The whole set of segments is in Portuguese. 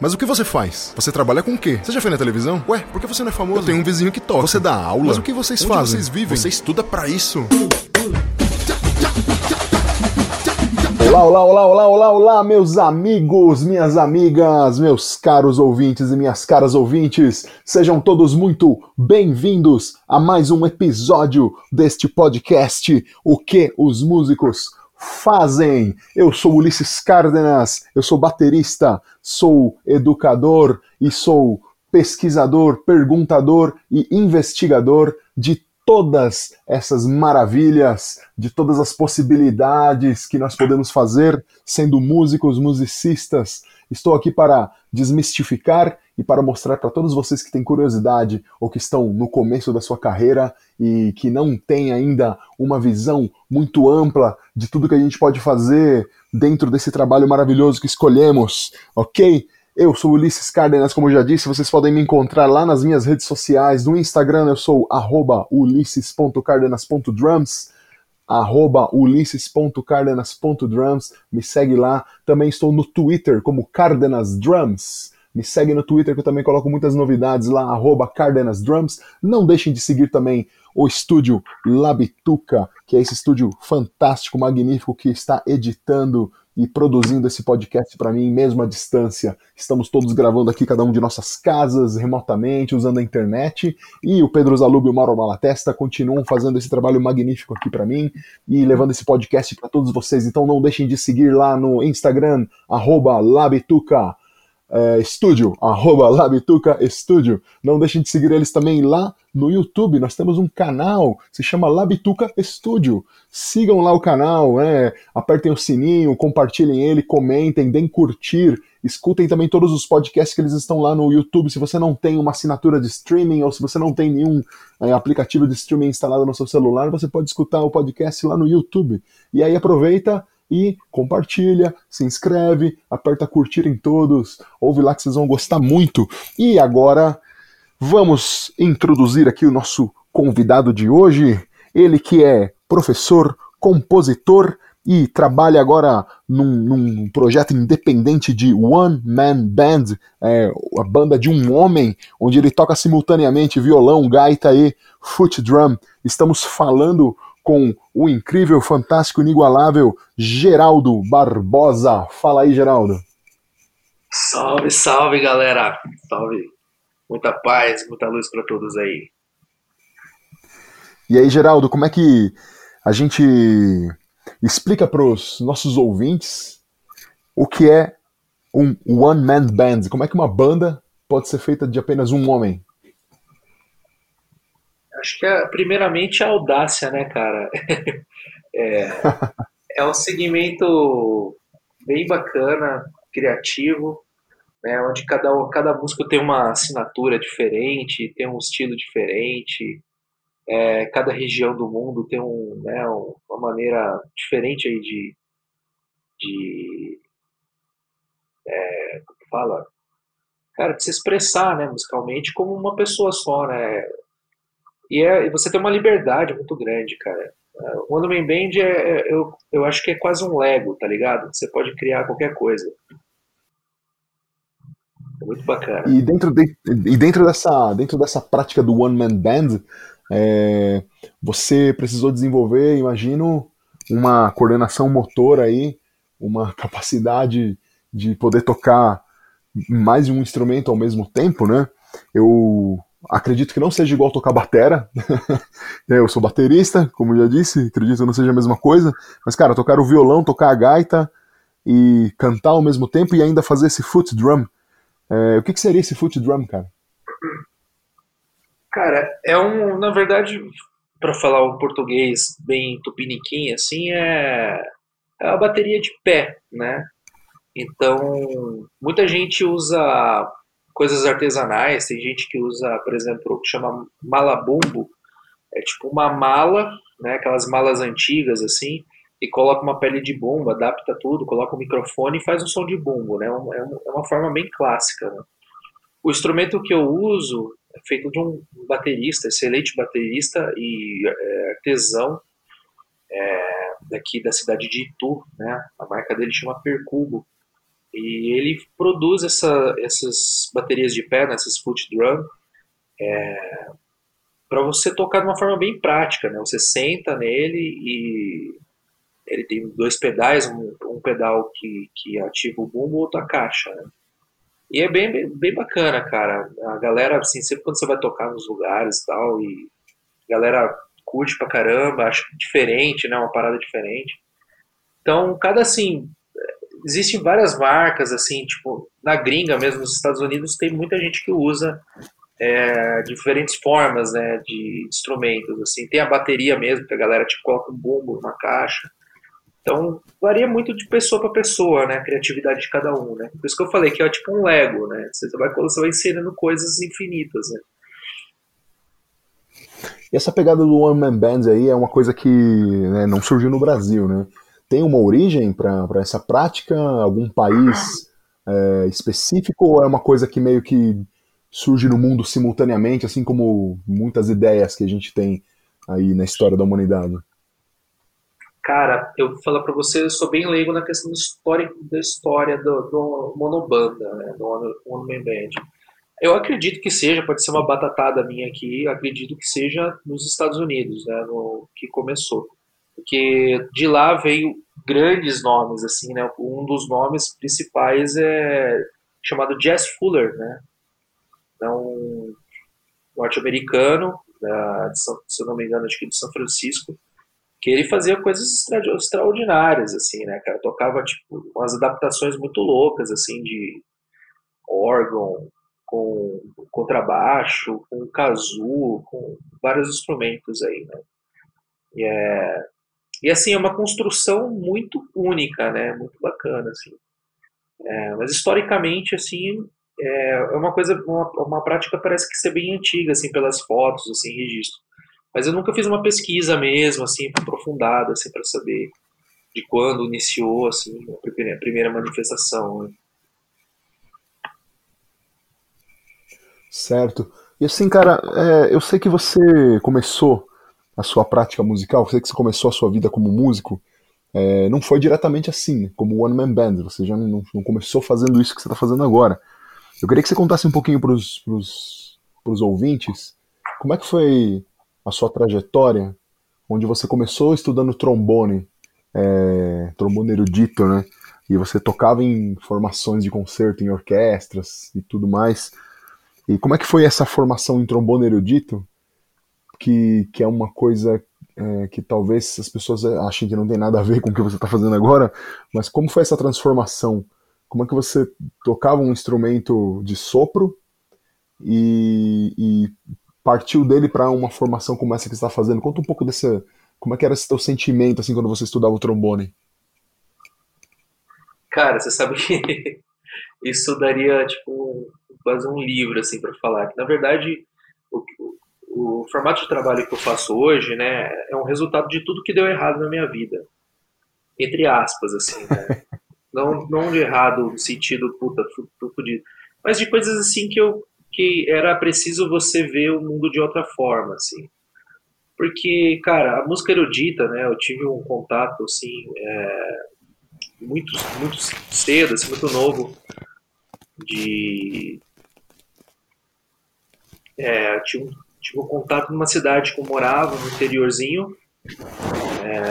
Mas o que você faz? Você trabalha com o quê? Você já foi na televisão? Ué, por que você não é famoso? Eu tenho um vizinho que toca. Você dá aula? Mas o que vocês Onde fazem? vocês vivem? Você estuda para isso? Olá, olá, olá, olá, olá, olá, meus amigos, minhas amigas, meus caros ouvintes e minhas caras ouvintes, sejam todos muito bem-vindos a mais um episódio deste podcast O que os músicos fazem. Eu sou Ulisses Cárdenas, eu sou baterista, sou educador e sou pesquisador, perguntador e investigador de todas essas maravilhas, de todas as possibilidades que nós podemos fazer sendo músicos, musicistas. Estou aqui para desmistificar e para mostrar para todos vocês que têm curiosidade ou que estão no começo da sua carreira e que não têm ainda uma visão muito ampla de tudo que a gente pode fazer dentro desse trabalho maravilhoso que escolhemos, ok? Eu sou Ulisses Cárdenas, como eu já disse, vocês podem me encontrar lá nas minhas redes sociais. No Instagram eu sou ulisses.cardenas.drums, arroba ulisses.cardenas.drums, me segue lá. Também estou no Twitter como Cardenas Drums. Me segue no Twitter que eu também coloco muitas novidades lá, arroba Cardenas Drums. Não deixem de seguir também o estúdio Labituca, que é esse estúdio fantástico, magnífico que está editando e produzindo esse podcast para mim, mesmo à distância. Estamos todos gravando aqui, cada um de nossas casas, remotamente, usando a internet. E o Pedro Zalub e o Mauro Malatesta continuam fazendo esse trabalho magnífico aqui para mim e levando esse podcast para todos vocês. Então não deixem de seguir lá no Instagram, Labituca é, arroba Labituca Estúdio. Não deixem de seguir eles também lá no YouTube. Nós temos um canal, se chama Labituca Estúdio. Sigam lá o canal, né? apertem o sininho, compartilhem ele, comentem, deem curtir. Escutem também todos os podcasts que eles estão lá no YouTube. Se você não tem uma assinatura de streaming ou se você não tem nenhum é, aplicativo de streaming instalado no seu celular, você pode escutar o podcast lá no YouTube. E aí aproveita e compartilha, se inscreve, aperta curtir em todos, ouve lá que vocês vão gostar muito. E agora vamos introduzir aqui o nosso convidado de hoje, ele que é professor, compositor e trabalha agora num, num, projeto independente de One Man Band, é, a banda de um homem, onde ele toca simultaneamente violão, gaita e foot drum. Estamos falando com o incrível, fantástico, inigualável Geraldo Barbosa. Fala aí, Geraldo. Salve, salve, galera. Salve. Muita paz, muita luz para todos aí. E aí, Geraldo, como é que a gente explica para os nossos ouvintes o que é um one-man band? Como é que uma banda pode ser feita de apenas um homem? Acho que é, primeiramente a audácia, né, cara? é, é um segmento bem bacana, criativo, né, onde cada, cada músico tem uma assinatura diferente, tem um estilo diferente, é, cada região do mundo tem um, né, uma maneira diferente aí de, de é, como fala, cara, de se expressar, né, musicalmente como uma pessoa só, né, e, é, você tem uma liberdade muito grande, cara. O One Man Band, é, é, eu, eu acho que é quase um Lego, tá ligado? Você pode criar qualquer coisa. É muito bacana. E dentro, de, e dentro, dessa, dentro dessa prática do One Man Band, é, você precisou desenvolver, imagino, uma coordenação motor aí, uma capacidade de poder tocar mais de um instrumento ao mesmo tempo, né? Eu Acredito que não seja igual tocar batera. É, eu sou baterista, como já disse, acredito que não seja a mesma coisa. Mas, cara, tocar o violão, tocar a gaita e cantar ao mesmo tempo e ainda fazer esse foot drum. É, o que, que seria esse foot drum, cara? Cara, é um. Na verdade, para falar um português bem tupiniquim, assim, é, é a bateria de pé, né? Então, muita gente usa coisas artesanais. Tem gente que usa, por exemplo, o que chama malabumbo. É tipo uma mala, né, aquelas malas antigas assim, e coloca uma pele de bumbo, adapta tudo, coloca o um microfone e faz um som de bumbo, né? É, é uma forma bem clássica. Né? O instrumento que eu uso é feito de um baterista, excelente baterista e é, artesão é, daqui da cidade de Itu, né? A marca dele chama Percubo. E ele produz essa, essas baterias de pé, né, essas foot drum, é, para você tocar de uma forma bem prática, né? Você senta nele e ele tem dois pedais, um, um pedal que, que ativa o bumbo, outro a caixa, né? E é bem, bem, bem, bacana, cara. A galera, assim, sempre quando você vai tocar nos lugares e tal, e a galera curte pra caramba, acha diferente, né? Uma parada diferente. Então, cada assim, existem várias marcas, assim, tipo, na gringa mesmo, nos Estados Unidos, tem muita gente que usa é, diferentes formas, né, de instrumentos, assim. Tem a bateria mesmo, que a galera, tipo, coloca um bumbo numa caixa. Então, varia muito de pessoa para pessoa, né, a criatividade de cada um, né. Por isso que eu falei que é tipo um Lego, né, você vai, você vai inserindo coisas infinitas, né. E essa pegada do One Man Band aí é uma coisa que né, não surgiu no Brasil, né? Tem uma origem para essa prática? Algum país é, específico? Ou é uma coisa que meio que surge no mundo simultaneamente, assim como muitas ideias que a gente tem aí na história da humanidade? Cara, eu vou falar para você, eu sou bem leigo na questão histórica da história do, do monobanda, né, do One Man Band. Eu acredito que seja, pode ser uma batatada minha aqui, acredito que seja nos Estados Unidos, né, no, que começou. Porque de lá veio grandes nomes, assim, né? Um dos nomes principais é chamado Jess Fuller, né? É um norte-americano, se eu não me engano, acho que de São Francisco, que ele fazia coisas extra, extraordinárias, assim, né, cara? Tocava, tipo, umas adaptações muito loucas, assim, de órgão, com contrabaixo, com kazoo, com vários instrumentos aí, né? E é, e assim, é uma construção muito única, né? Muito bacana, assim. É, mas historicamente, assim, é, é uma coisa, uma, uma prática parece que ser bem antiga, assim, pelas fotos, assim, registro. Mas eu nunca fiz uma pesquisa mesmo, assim, aprofundada, assim, para saber de quando iniciou, assim, a primeira, a primeira manifestação. Né? Certo. E assim, cara, é, eu sei que você começou a sua prática musical, você que começou a sua vida como músico, é, não foi diretamente assim, como One Man Band, você já não, não começou fazendo isso que você está fazendo agora. Eu queria que você contasse um pouquinho para os ouvintes como é que foi a sua trajetória, onde você começou estudando trombone, é, trombone erudito, né? E você tocava em formações de concerto, em orquestras e tudo mais. E como é que foi essa formação em trombone erudito? Que, que é uma coisa é, que talvez as pessoas achem que não tem nada a ver com o que você está fazendo agora, mas como foi essa transformação? Como é que você tocava um instrumento de sopro e, e partiu dele para uma formação como essa que você está fazendo? Conta um pouco dessa, como é que era esse teu sentimento assim quando você estudava o trombone? Cara, você sabe que isso daria tipo quase um livro assim para falar. Na verdade o formato de trabalho que eu faço hoje, né, é um resultado de tudo que deu errado na minha vida. Entre aspas, assim, né? não, não de errado no sentido, puta, fudido, mas de coisas assim que eu que era preciso você ver o mundo de outra forma, assim. Porque, cara, a música erudita, né, eu tive um contato, assim, é, muito, muito cedo, assim, muito novo, de... É, tinha um tive um contato numa cidade que eu morava, no interiorzinho. É...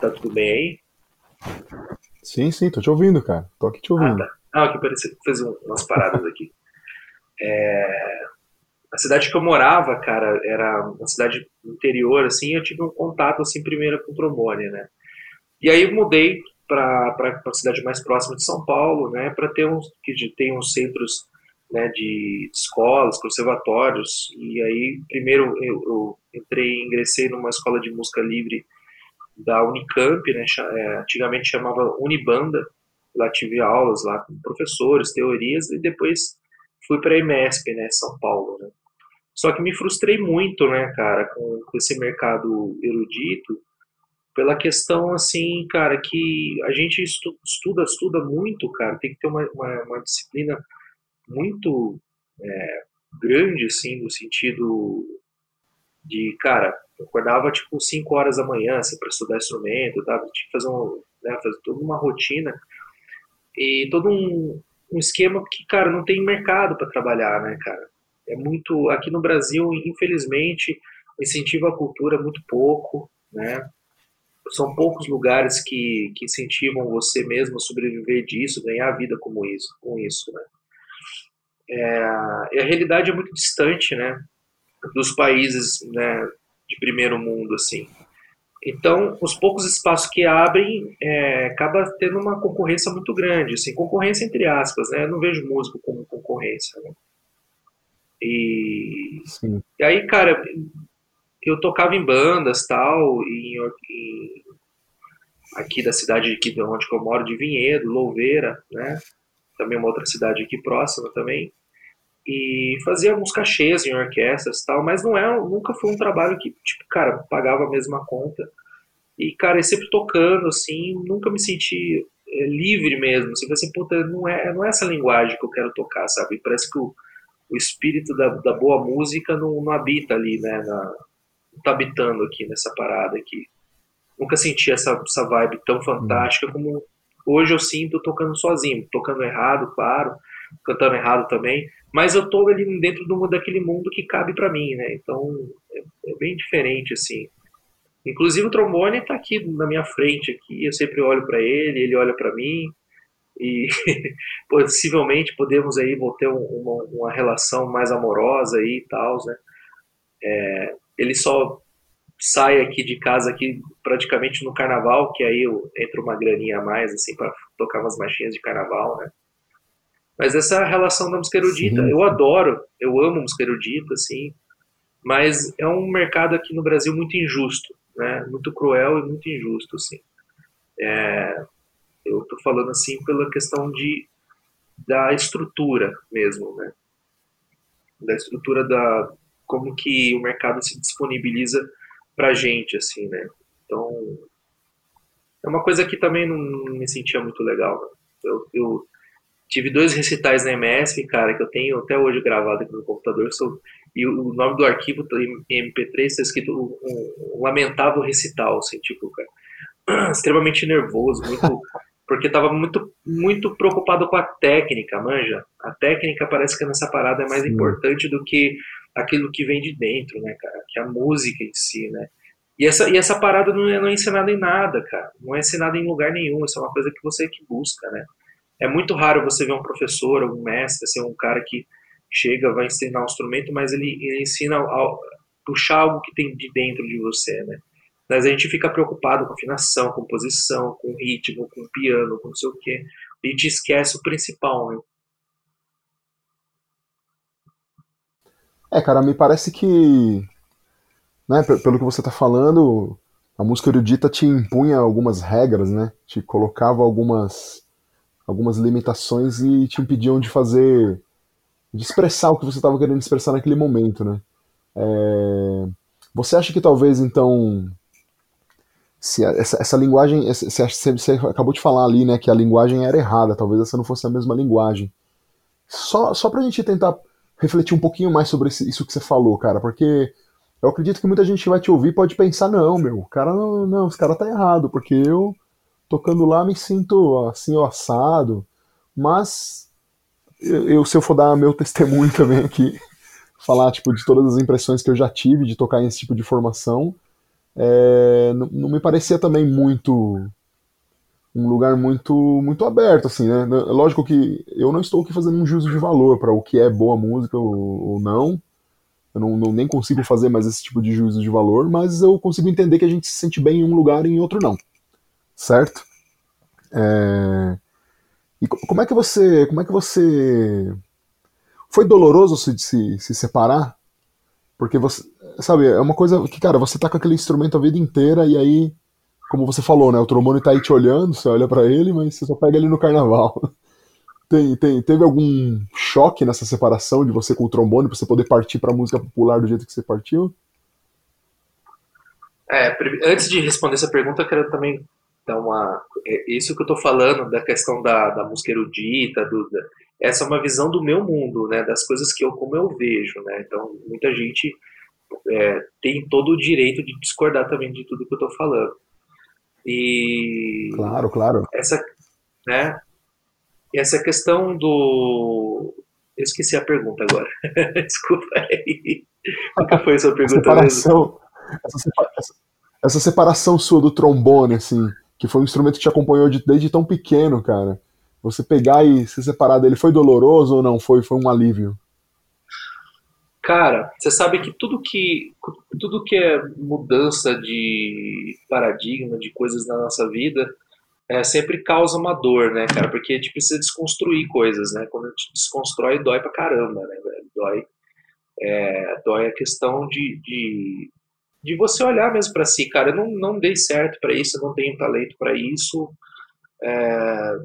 Tá tudo bem aí? Sim, sim, tô te ouvindo, cara. Tô aqui te ouvindo. Ah, tá. Ah, aqui parecia que fez umas paradas aqui. É... A cidade que eu morava, cara, era uma cidade interior, assim, eu tive um contato, assim, primeiro com trombone, né? E aí eu mudei para a cidade mais próxima de São Paulo, né, para ter uns que tem uns centros né, de escolas, conservatórios, e aí primeiro eu, eu entrei, ingressei numa escola de música livre da Unicamp, né, é, antigamente chamava Unibanda, lá tive aulas lá com professores, teorias, e depois fui para a EMESP, né, São Paulo, né. Só que me frustrei muito, né, cara, com, com esse mercado erudito, pela questão, assim, cara, que a gente estuda, estuda muito, cara, tem que ter uma, uma, uma disciplina muito é, grande, assim, no sentido de, cara, eu acordava tipo 5 horas da manhã, assim, para estudar instrumento, tá? tinha que fazer um, né? Fazer toda uma rotina e todo um, um esquema que, cara, não tem mercado para trabalhar, né, cara? É muito aqui no Brasil, infelizmente, o incentivo à cultura é muito pouco, né? São poucos lugares que, que incentivam você mesmo a sobreviver disso, ganhar vida como isso, com isso, né? É, e a realidade é muito distante, né? Dos países, né, de primeiro mundo, assim. Então, os poucos espaços que abrem, é, acaba tendo uma concorrência muito grande, assim, concorrência entre aspas, né? Eu não vejo músico como concorrência, né? E, e aí, cara, eu tocava em bandas, tal, em, em aqui da cidade aqui de onde eu moro, de Vinhedo, Louveira, né? Também uma outra cidade aqui próxima também e fazia alguns cachês em orquestras e tal, mas não é, nunca foi um trabalho que, tipo, cara, pagava a mesma conta. E, cara, eu sempre tocando, assim, nunca me senti é, livre mesmo. Assim, assim, puta, não é, não é essa linguagem que eu quero tocar, sabe? Parece que o, o espírito da, da boa música não, não habita ali, né? Na, não tá habitando aqui nessa parada aqui. Nunca senti essa, essa vibe tão fantástica como hoje eu sinto tocando sozinho, tocando errado, claro, cantando errado também, mas eu tô ali dentro do daquele mundo que cabe para mim, né? Então é, é, bem diferente assim. Inclusive o trombone está aqui na minha frente aqui, eu sempre olho para ele, ele olha para mim e possivelmente podemos aí ter uma, uma, relação mais amorosa aí e tal, né? É, ele só sai aqui de casa aqui praticamente no carnaval, que aí eu entro uma graninha a mais assim para tocar umas marchinhas de carnaval, né? Mas essa relação da música erudita, Sim. eu adoro, eu amo música erudita, assim, mas é um mercado aqui no Brasil muito injusto, né? Muito cruel e muito injusto, assim. É, eu estou falando assim pela questão de da estrutura mesmo, né? Da estrutura da como que o mercado se disponibiliza para gente, assim, né? Então é uma coisa que também não me sentia muito legal. Né? Eu, eu Tive dois recitais na MSP, cara, que eu tenho até hoje gravado aqui no computador. Sou, e o nome do arquivo em MP3 está escrito um, um, lamentável recital, assim, tipo, cara, extremamente nervoso, muito, porque estava muito, muito preocupado com a técnica, manja. A técnica parece que nessa parada é mais Sim. importante do que aquilo que vem de dentro, né, cara? Que a música em si, né? E essa, e essa parada não é, não é ensinada em nada, cara. Não é ensinada em lugar nenhum. Isso é uma coisa que você que busca, né? É muito raro você ver um professor, um mestre, assim, um cara que chega, vai ensinar um instrumento, mas ele, ele ensina a puxar algo que tem de dentro de você, né? Mas a gente fica preocupado com afinação, composição, com ritmo, com piano, com não sei o quê. A gente esquece o principal, né? É, cara, me parece que, né, pelo que você está falando, a música erudita te impunha algumas regras, né? Te colocava algumas algumas limitações e te impediam de fazer, de expressar o que você estava querendo expressar naquele momento, né? É, você acha que talvez então se essa, essa linguagem, você, você, acabou de falar ali, né, que a linguagem era errada, talvez essa não fosse a mesma linguagem. Só, só pra gente tentar refletir um pouquinho mais sobre isso que você falou, cara, porque eu acredito que muita gente vai te ouvir pode pensar, não, meu, o cara não, não esse cara tá errado, porque eu tocando lá me sinto assim, assado, mas eu, se eu for dar meu testemunho também aqui, falar tipo de todas as impressões que eu já tive de tocar em esse tipo de formação, é, não, não, me parecia também muito um lugar muito muito aberto assim, né? Lógico que eu não estou aqui fazendo um juízo de valor para o que é boa música ou, ou não. Eu não, não, nem consigo fazer mais esse tipo de juízo de valor, mas eu consigo entender que a gente se sente bem em um lugar e em outro não certo? É... E como é que você, como é que você foi doloroso se, se, se separar? Porque você, sabe, é uma coisa que, cara, você tá com aquele instrumento a vida inteira e aí, como você falou, né, o trombone tá aí te olhando, você olha para ele, mas você só pega ele no carnaval. Tem, tem, teve algum choque nessa separação de você com o trombone para você poder partir para música popular do jeito que você partiu? É, antes de responder essa pergunta, eu quero também então, a, é, isso que eu estou falando da questão da, da música erudita, do, da, essa é uma visão do meu mundo, né, das coisas que eu como eu vejo, né. Então, muita gente é, tem todo o direito de discordar também de tudo que eu estou falando. E claro, claro. Essa, né? Essa questão do eu esqueci a pergunta agora. Desculpa aí. Qual foi a sua pergunta separação, essa, separação, essa, separação sua do trombone, assim, que foi um instrumento que te acompanhou de, desde tão pequeno, cara. Você pegar e se separar dele, foi doloroso ou não? Foi, foi um alívio? Cara, você sabe que tudo que tudo que é mudança de paradigma, de coisas na nossa vida, é, sempre causa uma dor, né, cara? Porque a gente precisa desconstruir coisas, né? Quando a gente desconstrói, dói pra caramba, né, velho? Dói, é, dói a questão de, de, de você olhar mesmo para si, cara. Eu não, não dei certo para isso, eu não tenho talento para isso, é,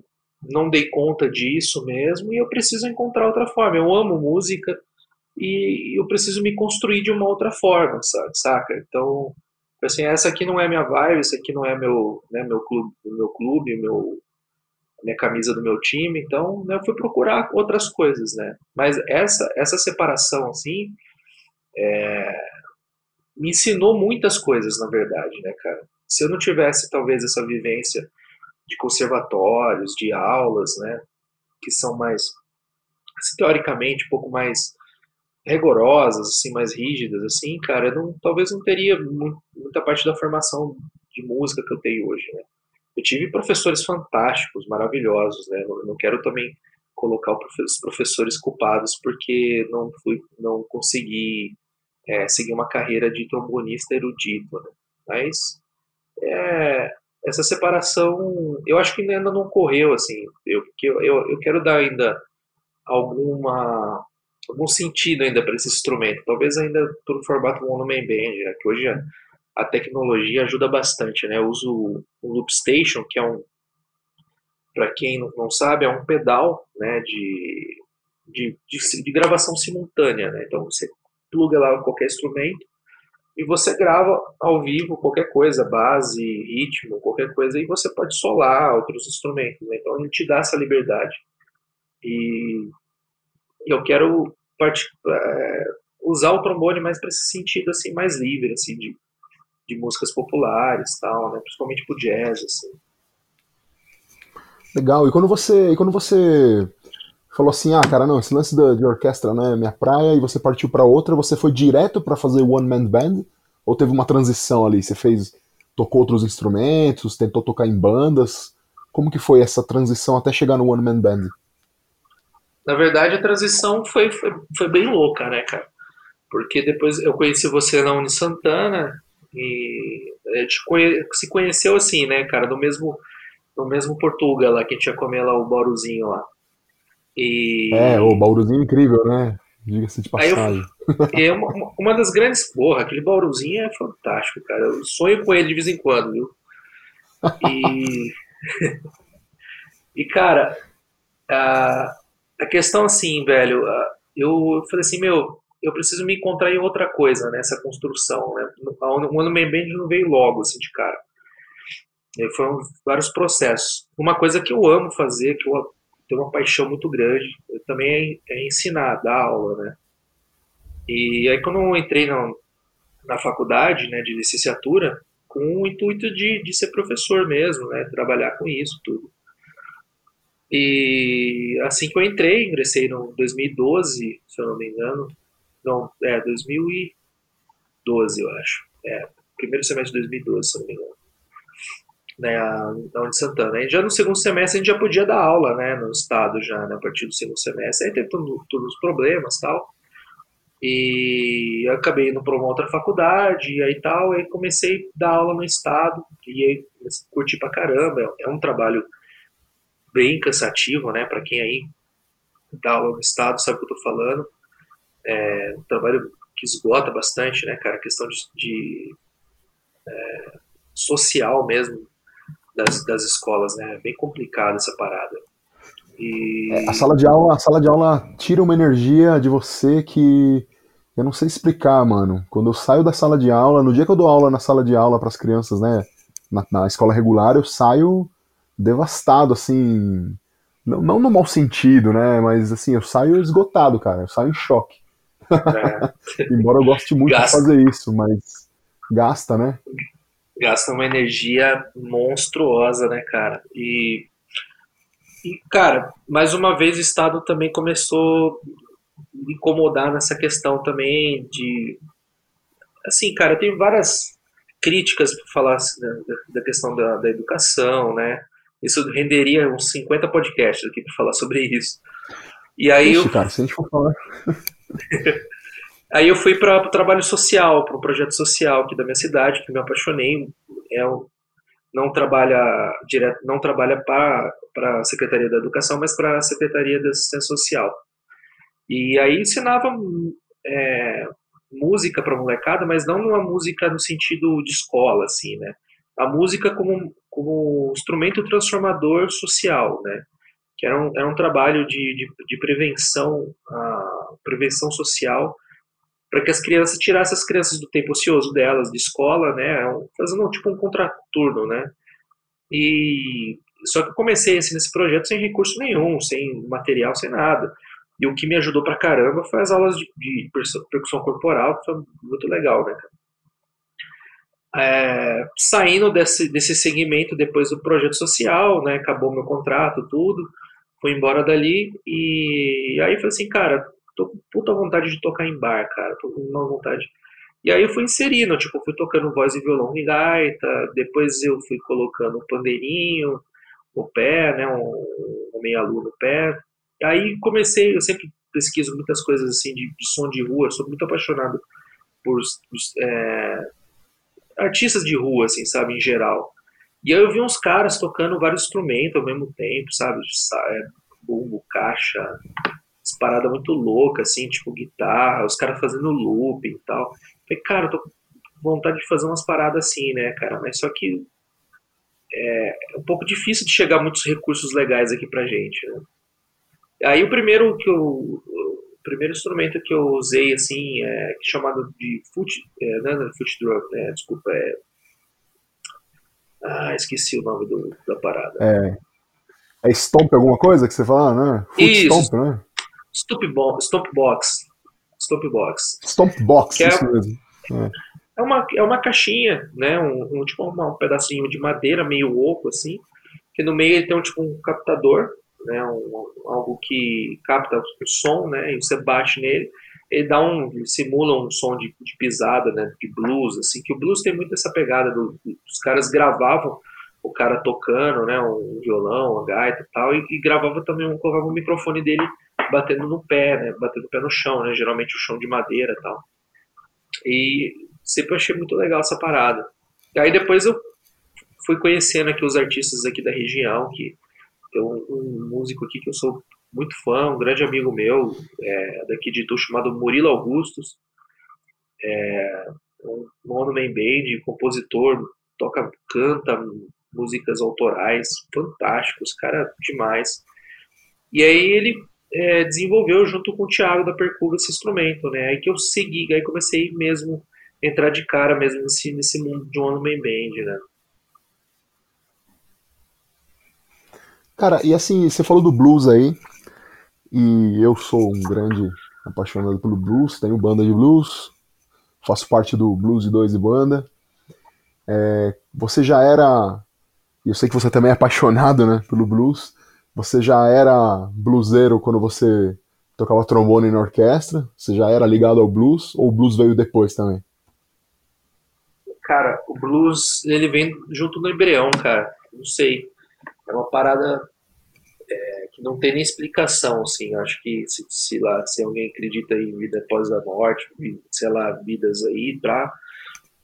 não dei conta disso mesmo e eu preciso encontrar outra forma. Eu amo música, e eu preciso me construir de uma outra forma, saca? Então, assim, essa aqui não é minha vibe, esse aqui não é meu, né, meu clube, meu clube, meu minha camisa do meu time, então né, eu fui procurar outras coisas, né? Mas essa essa separação assim é, me ensinou muitas coisas, na verdade, né, cara? Se eu não tivesse talvez essa vivência de conservatórios, de aulas, né, que são mais teoricamente um pouco mais rigorosas, assim, mais rígidas, assim, cara, eu não, talvez não teria muita parte da formação de música que eu tenho hoje, né? Eu tive professores fantásticos, maravilhosos, né? Não, não quero também colocar os professores culpados porque não fui, não consegui é, seguir uma carreira de trombonista erudito, né? Mas é, essa separação, eu acho que ainda não ocorreu, assim, eu, eu, eu, quero dar ainda alguma algum sentido ainda para esse instrumento. Talvez ainda no formato One Man Band, né? que hoje a, a, tecnologia ajuda bastante. Né? Eu uso o Loop Station, que é um, para quem não sabe, é um pedal né, de, de, de, de gravação simultânea. Né? Então você pluga lá qualquer instrumento e você grava ao vivo qualquer coisa, base, ritmo, qualquer coisa, e você pode solar outros instrumentos. Né? Então ele te dá essa liberdade. E eu quero é, usar o trombone mais para esse sentido assim mais livre assim de, de músicas populares tal né principalmente pro jazz assim legal e quando você e quando você falou assim ah cara não esse lance de, de orquestra não é minha praia e você partiu para outra você foi direto para fazer one man band ou teve uma transição ali você fez tocou outros instrumentos tentou tocar em bandas como que foi essa transição até chegar no one man band na verdade, a transição foi, foi, foi bem louca, né, cara? Porque depois eu conheci você na Uni Santana e a gente conhe, se conheceu assim, né, cara, no mesmo, no mesmo Portugal lá, que a gente ia comer lá o Bauruzinho lá. E... É, o Bauruzinho é incrível, né? Diga-se de passagem. Eu, é uma, uma das grandes. Porra, aquele Bauruzinho é fantástico, cara. Eu sonho com ele de vez em quando, viu? E. e, cara, a, a questão assim, velho, eu falei assim, meu, eu preciso me encontrar em outra coisa nessa né, construção, né? O ano Band não veio logo, assim, de cara. E foram vários processos. Uma coisa que eu amo fazer, que eu tenho uma paixão muito grande, eu também é, é ensinar, dar aula, né? E aí quando eu entrei na, na faculdade, né, de licenciatura, com o intuito de, de ser professor mesmo, né, trabalhar com isso tudo. E assim que eu entrei, ingressei no 2012, se eu não me engano. Não, é 2012, eu acho. É, primeiro semestre de 2012, se eu não me engano. Né, na Uni Santana. E já no segundo semestre a gente já podia dar aula, né, no estado já, né, a partir do segundo semestre. Aí teve todos os problemas tal. E acabei indo para uma outra faculdade e aí tal, aí comecei a dar aula no estado e aí curti pra caramba. É um trabalho bem cansativo, né? Para quem aí dá aula no estado sabe o que eu tô falando. É um trabalho que esgota bastante, né, cara? A questão de, de é, social mesmo das, das escolas, né? É bem complicada essa parada. E... É, a sala de aula, a sala de aula tira uma energia de você que eu não sei explicar, mano. Quando eu saio da sala de aula, no dia que eu dou aula na sala de aula para as crianças, né, na, na, escola regular, eu saio devastado, assim. Não, não no mau sentido, né? Mas assim, eu saio esgotado, cara. Eu saio em choque. É. Embora eu goste muito gasta. de fazer isso, mas gasta, né? Gasta uma energia monstruosa, né, cara? E, e, cara, mais uma vez o Estado também começou a incomodar nessa questão também de. Assim, cara, tem várias críticas para falar assim, da, da, questão da, da, educação, né? Isso renderia uns 50 podcasts aqui para falar sobre isso. E aí Ixi, eu... cara, se a gente for falar. Aí eu fui para o trabalho social, para um projeto social aqui da minha cidade, que me apaixonei. É, não trabalha direto, não trabalha para a Secretaria da Educação, mas para a Secretaria da Assistência Social. E aí ensinava é, música para molecada, mas não uma música no sentido de escola, assim, né? A música como, como instrumento transformador social, né? Que era um, era um trabalho de, de, de prevenção, a prevenção social para que as crianças tirassem as crianças do tempo ocioso delas, de escola, né, fazendo tipo um contraturno, né, e só que eu comecei assim, nesse projeto sem recurso nenhum, sem material, sem nada, e o que me ajudou pra caramba foi as aulas de, de percussão corporal, que foi muito legal, né, é, saindo desse, desse segmento depois do projeto social, né, acabou meu contrato, tudo, fui embora dali, e aí falei assim, cara, tô com puta vontade de tocar em bar, cara, tô com uma vontade. E aí eu fui inserindo, tipo, fui tocando voz e violão e gaita, depois eu fui colocando um pandeirinho no pé, né, um, um meia-lua no pé. E aí comecei, eu sempre pesquiso muitas coisas assim de, de som de rua, sou muito apaixonado por é, artistas de rua, assim, sabe, em geral. E aí eu vi uns caras tocando vários instrumentos ao mesmo tempo, sabe, é, bumbo, caixa, umas paradas muito loucas, assim, tipo guitarra, os caras fazendo looping e tal. Falei, cara, eu tô com vontade de fazer umas paradas assim, né, cara? Mas só que é, é um pouco difícil de chegar muitos recursos legais aqui pra gente, né? Aí o primeiro que eu, o primeiro instrumento que eu usei assim é chamado de foot, é, não é foot drum, né? Desculpa, é ah, esqueci o nome do, da parada. É, é stomp alguma coisa que você fala, né? Foot Isso. stomp, né? Stompbox. Stompbox. Stompbox, é, isso mesmo. É. é. uma, é uma caixinha, né? Um, um tipo uma, um pedacinho de madeira meio oco, assim. Que no meio ele tem um, tipo um captador, né? Um, algo que capta o som, né? E você bate nele. Ele dá um. Ele simula um som de, de pisada, né? De blues, assim. Que o blues tem muito essa pegada do, os caras gravavam o cara tocando, né, um violão, uma gaita e tal, e, e gravava também, um, colocava o microfone dele batendo no pé, né? Batendo o pé no chão, né? Geralmente o chão de madeira e tal. E sempre achei muito legal essa parada. E aí depois eu fui conhecendo aqui os artistas aqui da região, que tem um, um músico aqui que eu sou muito fã, um grande amigo meu, é, daqui de Itu, chamado Murilo Augustus. É, um one-man band, compositor, toca, canta músicas autorais, fantásticos, cara demais. E aí ele é, desenvolveu junto com o Thiago da Percurva esse instrumento, né? Aí que eu segui, aí comecei mesmo a entrar de cara mesmo nesse, nesse mundo de One Man Band, né? Cara, e assim, você falou do blues aí, e eu sou um grande apaixonado pelo blues, tenho banda de blues, faço parte do Blues de Dois e Banda. É, você já era, e eu sei que você também é apaixonado né, pelo blues, você já era bluseiro quando você tocava trombone na orquestra? Você já era ligado ao blues ou o blues veio depois também? Cara, o blues ele vem junto no embrião, cara. Não sei. É uma parada é, que não tem nem explicação, assim. Acho que se, se, lá, se alguém acredita em vida após a morte, sei lá, vidas aí, pra.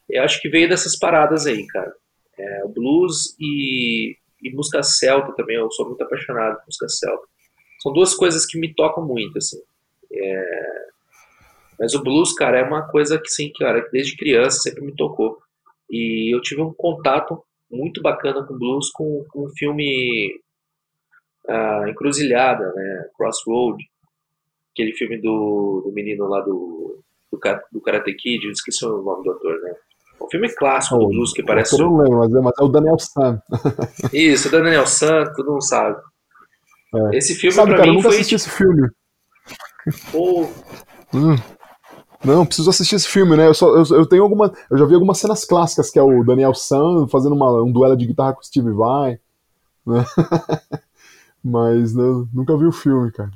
Eu acho que veio dessas paradas aí, cara. É, blues e e música celta também, eu sou muito apaixonado por música celta. São duas coisas que me tocam muito, assim. É... Mas o blues, cara, é uma coisa que, sim, cara, desde criança sempre me tocou. E eu tive um contato muito bacana com blues com, com o filme uh, Encruzilhada, né? Crossroad, aquele filme do, do menino lá do, do, do Karate Kid, eu esqueci o nome do ator, né? Um filme clássico do blues que parece. Eu não lembro, mas é, mas é o Daniel San. Isso, o Daniel San, todo mundo sabe. É. Esse filme sabe, pra cara, mim eu nunca foi. assisti esse filme. Pô. Hum. Não, preciso assistir esse filme, né? Eu, só, eu, eu, tenho alguma. Eu já vi algumas cenas clássicas, que é o Daniel San fazendo uma, um duelo de guitarra com o Steve Vai. Né? Mas né, nunca vi o filme, cara.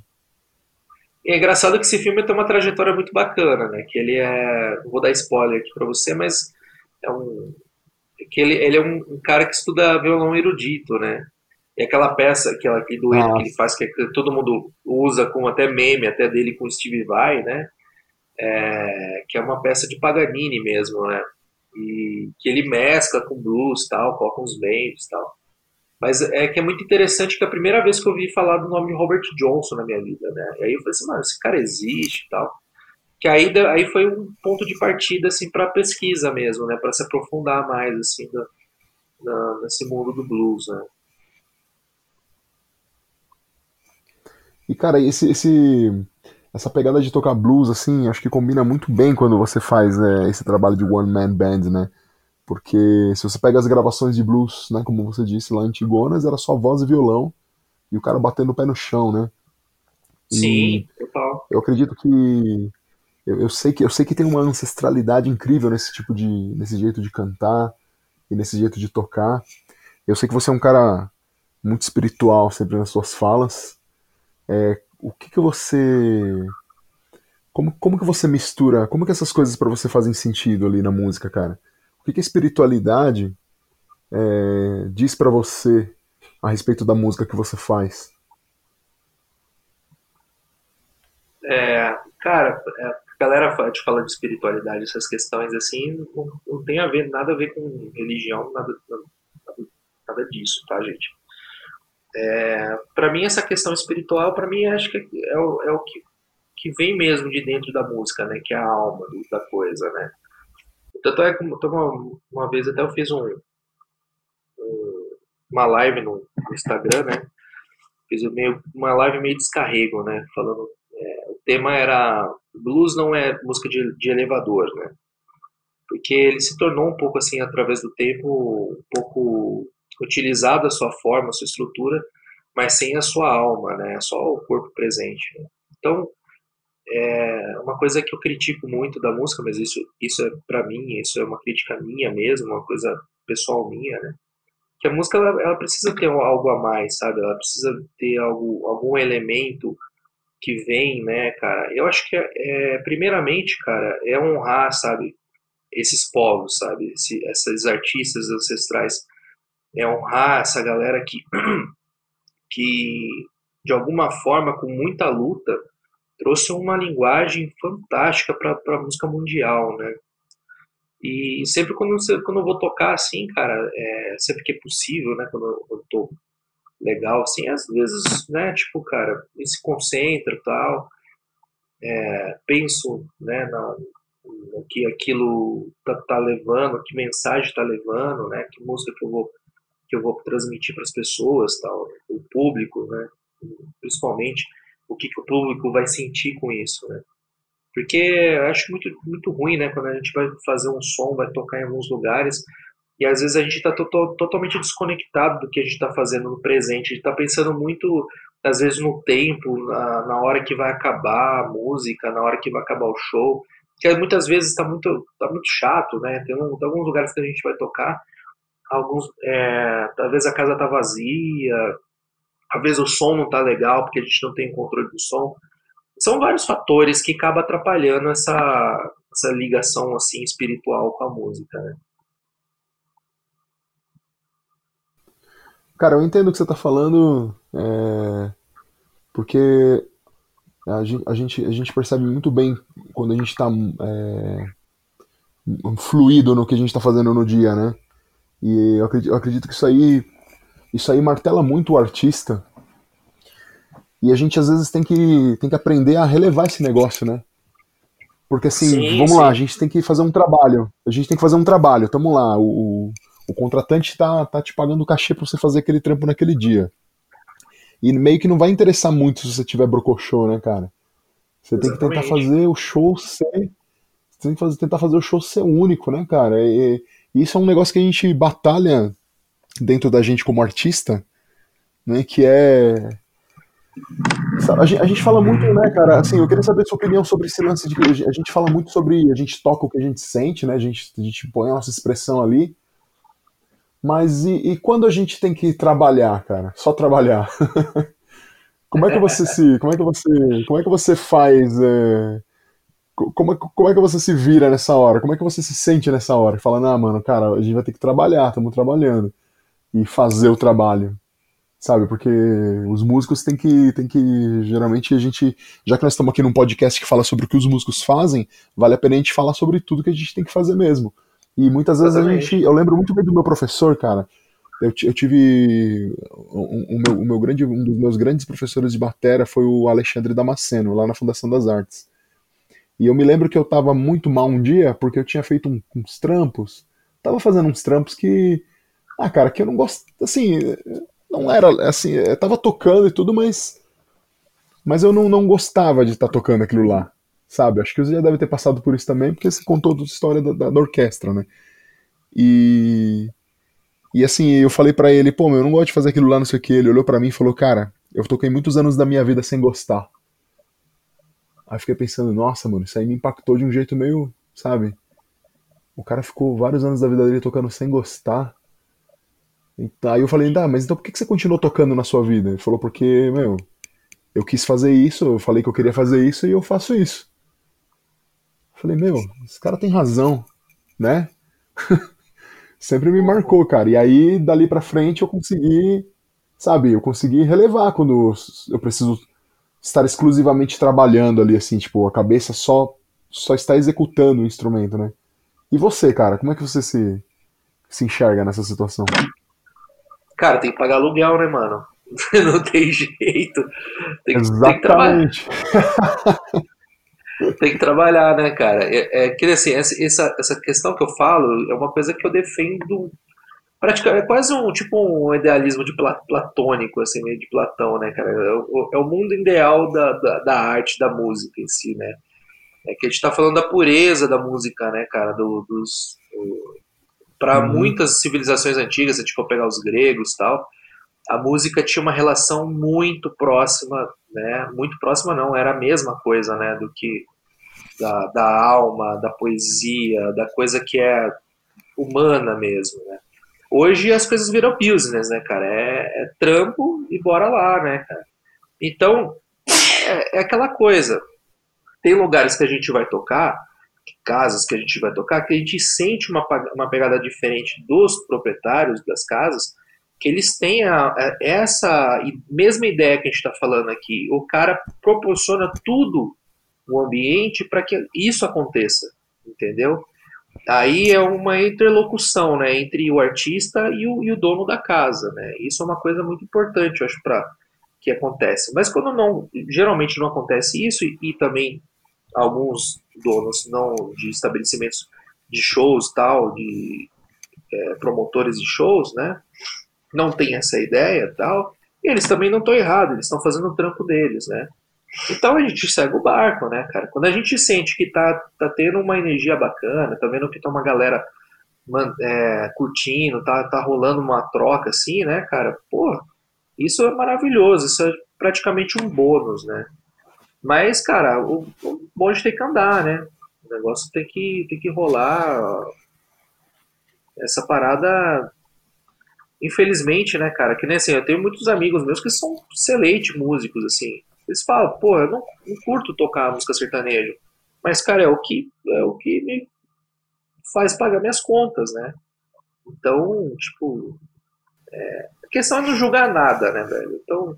E é engraçado que esse filme tem uma trajetória muito bacana, né? Que ele é. Vou dar spoiler aqui pra você, mas é um. Que ele, ele é um, um cara que estuda violão erudito, né? E aquela peça, aquela, aquele dueto que ele faz, que todo mundo usa como até meme, até dele com Steve Vai, né? É, que é uma peça de Paganini mesmo, né? E que ele mescla com blues tal, coloca uns bends tal. Mas é que é muito interessante que é a primeira vez que eu ouvi falar do nome de Robert Johnson na minha vida, né? E aí eu falei assim, mano, esse cara existe e tal. Que aí, aí foi um ponto de partida, assim, para pesquisa mesmo, né? Para se aprofundar mais, assim, nesse mundo do blues, né? E, cara, esse, esse, essa pegada de tocar blues, assim, acho que combina muito bem quando você faz né, esse trabalho de one man band, né? Porque se você pega as gravações de blues, né, como você disse lá Antigonas, era só voz e violão e o cara batendo o pé no chão, né? Sim, total. Eu acredito que eu, eu, sei que eu sei que tem uma ancestralidade incrível nesse tipo de nesse jeito de cantar e nesse jeito de tocar. Eu sei que você é um cara muito espiritual sempre nas suas falas é, o que, que você. Como, como que você mistura? Como que essas coisas para você fazem sentido ali na música, cara? O que, que a espiritualidade é, diz para você a respeito da música que você faz? É, cara, é, a galera te fala de espiritualidade, essas questões assim, não, não, tem a ver, nada a ver com religião, nada, nada, nada disso, tá, gente? É, para mim, essa questão espiritual, para mim, acho que é o, é o que, que vem mesmo de dentro da música, né? Que é a alma da coisa, né? Tanto é que uma, uma vez até eu fiz um, um uma live no, Instagram, né? Fiz meio, uma live meio descarrego, né? Falando. Tema era blues não é música de, de elevador, né? Porque ele se tornou um pouco assim, através do tempo, um pouco utilizado a sua forma, a sua estrutura, mas sem a sua alma, né? Só o corpo presente. Né? Então, é uma coisa que eu critico muito da música, mas isso, isso é para mim, isso é uma crítica minha mesmo, uma coisa pessoal minha, né? Que a música ela, ela precisa ter algo a mais, sabe? Ela precisa ter algo, algum elemento que vem, né, cara? Eu acho que é, é primeiramente, cara, é honrar, sabe, esses povos, sabe, Esse, esses artistas ancestrais é honrar essa galera que, que de alguma forma, com muita luta, trouxe uma linguagem fantástica para a música mundial, né? E sempre quando, quando eu vou tocar assim, cara, é, sempre que é possível, né? Quando eu, eu tô legal, assim, às vezes, né? Tipo, cara, me se concentra e tal, é, penso, né? Na, no que aquilo tá, tá, levando, que mensagem tá levando, né? Que música que eu vou que eu vou transmitir para as pessoas, tal, o público, né? Principalmente o que, que o público vai sentir com isso, né? Porque eu acho muito, muito ruim, né? Quando a gente vai fazer um som, vai tocar em alguns lugares e às vezes a gente está to totalmente desconectado do que a gente está fazendo no presente. A gente está pensando muito, às vezes, no tempo, na, na, hora que vai acabar a música, na hora que vai acabar o show. Que muitas vezes está muito, tá muito chato, né? Tem, um, tem alguns lugares que a gente vai tocar alguns é, talvez a casa tá vazia, talvez o som não tá legal porque a gente não tem controle do som. São vários fatores que acabam atrapalhando essa, essa ligação assim espiritual com a música, né? Cara, eu entendo o que você está falando, é, porque a gente, a, gente, a gente percebe muito bem quando a gente está é, fluido no que a gente está fazendo no dia, né? E eu acredito, eu acredito que isso aí, isso aí martela muito o artista. E a gente às vezes tem que, tem que aprender a relevar esse negócio, né? Porque assim, sim, vamos sim. lá, a gente tem que fazer um trabalho. A gente tem que fazer um trabalho, tamo lá. O, o contratante tá, tá te pagando o cachê pra você fazer aquele trampo naquele dia. E meio que não vai interessar muito se você tiver brocochô, né, cara? Você Exatamente. tem que tentar fazer o show ser. Você tem que fazer, tentar fazer o show ser único, né, cara? E, isso é um negócio que a gente batalha dentro da gente como artista, né? Que é A gente, a gente, fala muito, né, cara? Assim, eu queria saber a sua opinião sobre esse lance de que a gente fala muito sobre. A gente toca o que a gente sente, né? A gente, a gente põe a nossa expressão ali. Mas e, e quando a gente tem que trabalhar, cara? Só trabalhar. como é que você se. Como é que você. Como é que você faz. É, como, é, como é que você se vira nessa hora? Como é que você se sente nessa hora? Falando, ah, mano, cara, a gente vai ter que trabalhar, estamos trabalhando. E fazer o trabalho sabe? Porque os músicos têm que, têm que, geralmente a gente, já que nós estamos aqui num podcast que fala sobre o que os músicos fazem, vale a pena a gente falar sobre tudo que a gente tem que fazer mesmo. E muitas vezes Exatamente. a gente, eu lembro muito bem do meu professor, cara. Eu, eu tive o, o, meu, o meu grande, um dos meus grandes professores de bateria foi o Alexandre Damasceno, lá na Fundação das Artes. E eu me lembro que eu tava muito mal um dia porque eu tinha feito um, uns trampos, tava fazendo uns trampos que ah, cara, que eu não gosto, assim, não era assim, eu tava tocando e tudo, mas mas eu não, não gostava de estar tá tocando aquilo lá, sabe? Acho que você já deve ter passado por isso também, porque você contou toda a história da, da, da orquestra, né? E e assim, eu falei para ele, pô, meu, eu não gosto de fazer aquilo lá, não sei o que. Ele olhou para mim e falou, cara, eu toquei muitos anos da minha vida sem gostar. Aí fiquei pensando, nossa, mano, isso aí me impactou de um jeito meio, sabe? O cara ficou vários anos da vida dele tocando sem gostar. Então, aí eu falei, ah, mas então por que você continuou tocando na sua vida? Ele falou, porque, meu, eu quis fazer isso, eu falei que eu queria fazer isso e eu faço isso. Falei, meu, esse cara tem razão, né? Sempre me marcou, cara. E aí, dali pra frente, eu consegui, sabe, eu consegui relevar quando eu preciso estar exclusivamente trabalhando ali, assim, tipo, a cabeça só, só está executando o instrumento, né? E você, cara, como é que você se, se enxerga nessa situação? Cara, tem que pagar aluguel, né, mano? Não tem jeito. Tem, Exatamente. Tem que, trabalhar. tem que trabalhar, né, cara? É, é que assim, essa, essa questão que eu falo é uma coisa que eu defendo praticamente é quase um tipo um idealismo de platônico assim meio de Platão né cara é o, é o mundo ideal da, da, da, arte da música em si né é que a gente está falando da pureza da música né cara do, dos para uhum. muitas civilizações antigas, se a gente for pegar os gregos tal, a música tinha uma relação muito próxima, né? Muito próxima não, era a mesma coisa, né? Do que da, da alma, da poesia, da coisa que é humana mesmo, né? Hoje as coisas viram business, né, cara? É, é trampo e bora lá, né, cara? Então, é, é aquela coisa. Tem lugares que a gente vai tocar casas que a gente vai tocar, que a gente sente uma, uma pegada diferente dos proprietários das casas, que eles a, essa mesma ideia que a gente está falando aqui. O cara proporciona tudo o ambiente para que isso aconteça, entendeu? Aí é uma interlocução né, entre o artista e o, e o dono da casa. Né? Isso é uma coisa muito importante, eu acho, para que acontece. Mas quando não, geralmente não acontece isso, e, e também alguns donos não de estabelecimentos de shows tal, de é, promotores de shows, né? Não tem essa ideia tal. E eles também não estão errados, eles estão fazendo o trampo deles, né? Então a gente segue o barco, né, cara? Quando a gente sente que tá, tá tendo uma energia bacana, tá vendo que tá uma galera é, curtindo, tá, tá rolando uma troca assim, né, cara? Pô, isso é maravilhoso, isso é praticamente um bônus, né? Mas, cara, o, o bonde tem que andar, né? O negócio tem que, tem que rolar. Essa parada, infelizmente, né, cara? Que nem assim, eu tenho muitos amigos meus que são excelentes músicos, assim. Eles falam, pô, eu não, não curto tocar música sertaneja. Mas, cara, é o que, é o que me faz pagar minhas contas, né? Então, tipo, é, a questão é não julgar nada, né, velho? Então,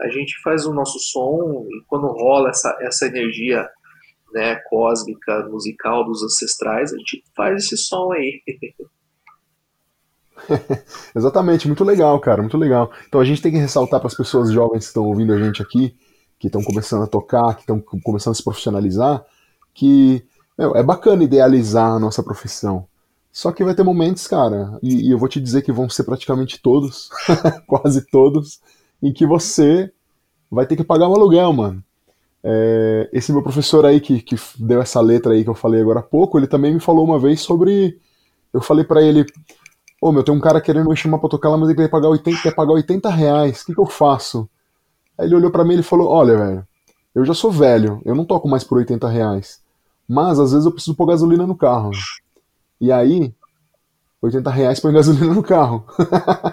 a gente faz o nosso som e quando rola essa, essa energia né, cósmica, musical dos ancestrais, a gente faz esse som aí. Exatamente, muito legal, cara, muito legal. Então a gente tem que ressaltar para as pessoas jovens que estão ouvindo a gente aqui, que estão começando a tocar, que estão começando a se profissionalizar, que meu, é bacana idealizar a nossa profissão. Só que vai ter momentos, cara, e, e eu vou te dizer que vão ser praticamente todos, quase todos, em que você vai ter que pagar um aluguel, mano. É, esse meu professor aí que, que deu essa letra aí que eu falei agora há pouco, ele também me falou uma vez sobre. Eu falei para ele: Ô meu, tem um cara querendo me chamar pra tocar lá, mas ele quer pagar 80, quer pagar 80 reais, o que, que eu faço? Aí ele olhou para mim e falou: Olha, velho, eu já sou velho, eu não toco mais por 80 reais. Mas às vezes eu preciso pôr gasolina no carro. E aí, 80 reais põe gasolina no carro.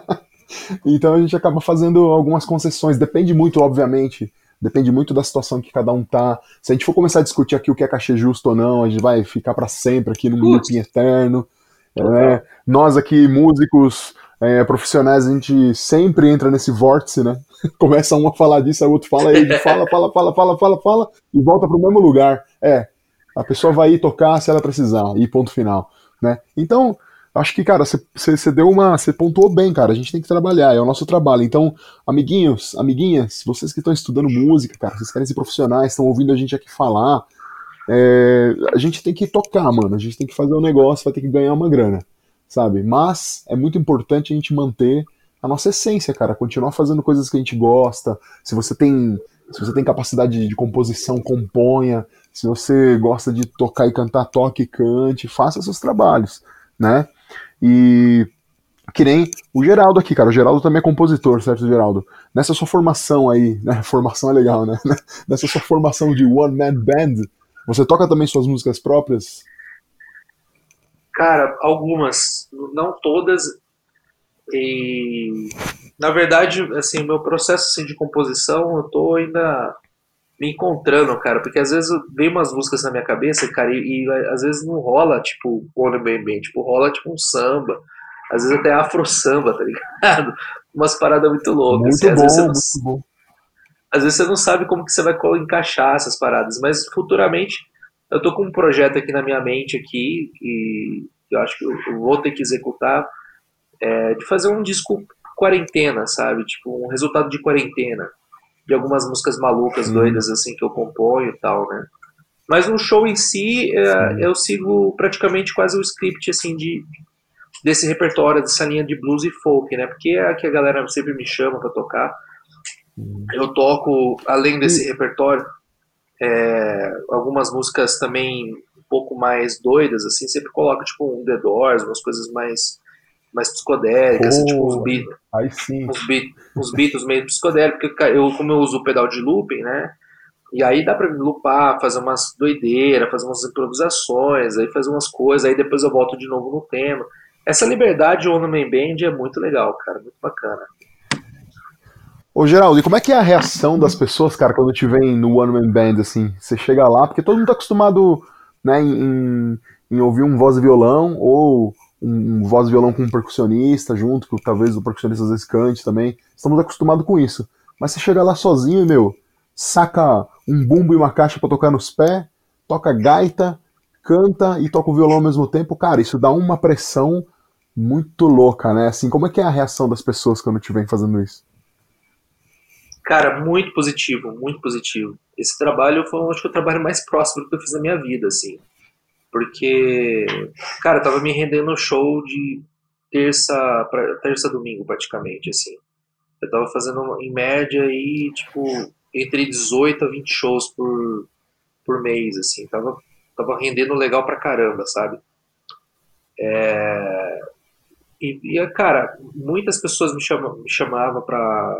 então a gente acaba fazendo algumas concessões. Depende muito, obviamente. Depende muito da situação que cada um tá. Se a gente for começar a discutir aqui o que é cachê justo ou não, a gente vai ficar para sempre aqui no looping eterno. É, nós aqui, músicos é, profissionais, a gente sempre entra nesse vórtice, né? Começa um a falar disso, aí o outro fala, aí fala, fala, fala, fala, fala, fala, e volta pro mesmo lugar. É, a pessoa vai ir tocar se ela precisar, e ponto final, né? Então, acho que, cara, você deu uma. Você pontuou bem, cara. A gente tem que trabalhar, é o nosso trabalho. Então, amiguinhos, amiguinhas, vocês que estão estudando música, cara, vocês querem ser profissionais, estão ouvindo a gente aqui falar. É, a gente tem que tocar, mano. A gente tem que fazer um negócio, vai ter que ganhar uma grana, sabe? Mas é muito importante a gente manter a nossa essência, cara. Continuar fazendo coisas que a gente gosta. Se você tem, se você tem capacidade de composição, componha. Se você gosta de tocar e cantar, toque e cante. Faça seus trabalhos, né? E que nem o Geraldo aqui, cara. O Geraldo também é compositor, certo, Geraldo? Nessa sua formação aí, né? Formação é legal, né? Nessa sua formação de one man band, você toca também suas músicas próprias? Cara, algumas, não todas. E na verdade, assim, o meu processo assim, de composição, eu tô ainda me encontrando, cara, porque às vezes vem umas músicas na minha cabeça, cara, e, e às vezes não rola, tipo, One Bem Bem, tipo, rola tipo um samba, às vezes até afro samba, tá ligado? Umas paradas muito loucas. Muito assim, bom, muito bom. Às vezes você não sabe como que você vai encaixar essas paradas, mas futuramente eu tô com um projeto aqui na minha mente aqui, e eu acho que eu vou ter que executar, é, de fazer um disco quarentena, sabe? Tipo, um resultado de quarentena de algumas músicas malucas, doidas, assim, que eu componho e tal, né? Mas no show em si, é, eu sigo praticamente quase o script, assim, de, desse repertório, dessa linha de blues e folk, né? Porque é a que a galera sempre me chama para tocar. Eu toco, além desse repertório, é, algumas músicas também um pouco mais doidas, assim, sempre coloco, tipo, um The Doors, umas coisas mais mais psicodélicas, assim, tipo uns beats, uns, beat, uns beats meio psicodélicos, porque eu, como eu uso o pedal de looping, né? E aí dá pra me loopar, fazer umas doideiras, fazer umas improvisações, aí fazer umas coisas, aí depois eu volto de novo no tema. Essa liberdade no Main Band é muito legal, cara, muito bacana. Ô Geraldo, e como é que é a reação das pessoas, cara, quando te vem no One Man Band, assim? Você chega lá, porque todo mundo tá acostumado, né, em, em ouvir um voz e violão, ou um, voz e violão com um percussionista junto, que talvez o percussionista às vezes cante também. Estamos acostumados com isso. Mas você chega lá sozinho e, meu, saca um bumbo e uma caixa para tocar nos pés, toca gaita, canta e toca o violão ao mesmo tempo, cara, isso dá uma pressão muito louca, né? Assim, como é que é a reação das pessoas quando te vem fazendo isso? Cara, muito positivo, muito positivo. Esse trabalho foi, acho que, o trabalho mais próximo que eu fiz na minha vida, assim. Porque, cara, tava me rendendo show de terça pra, terça domingo, praticamente, assim. Eu tava fazendo, em média, aí, tipo, entre 18 a 20 shows por, por mês, assim. Tava, tava rendendo legal pra caramba, sabe? É... E, e, cara, muitas pessoas me, chama, me chamavam pra,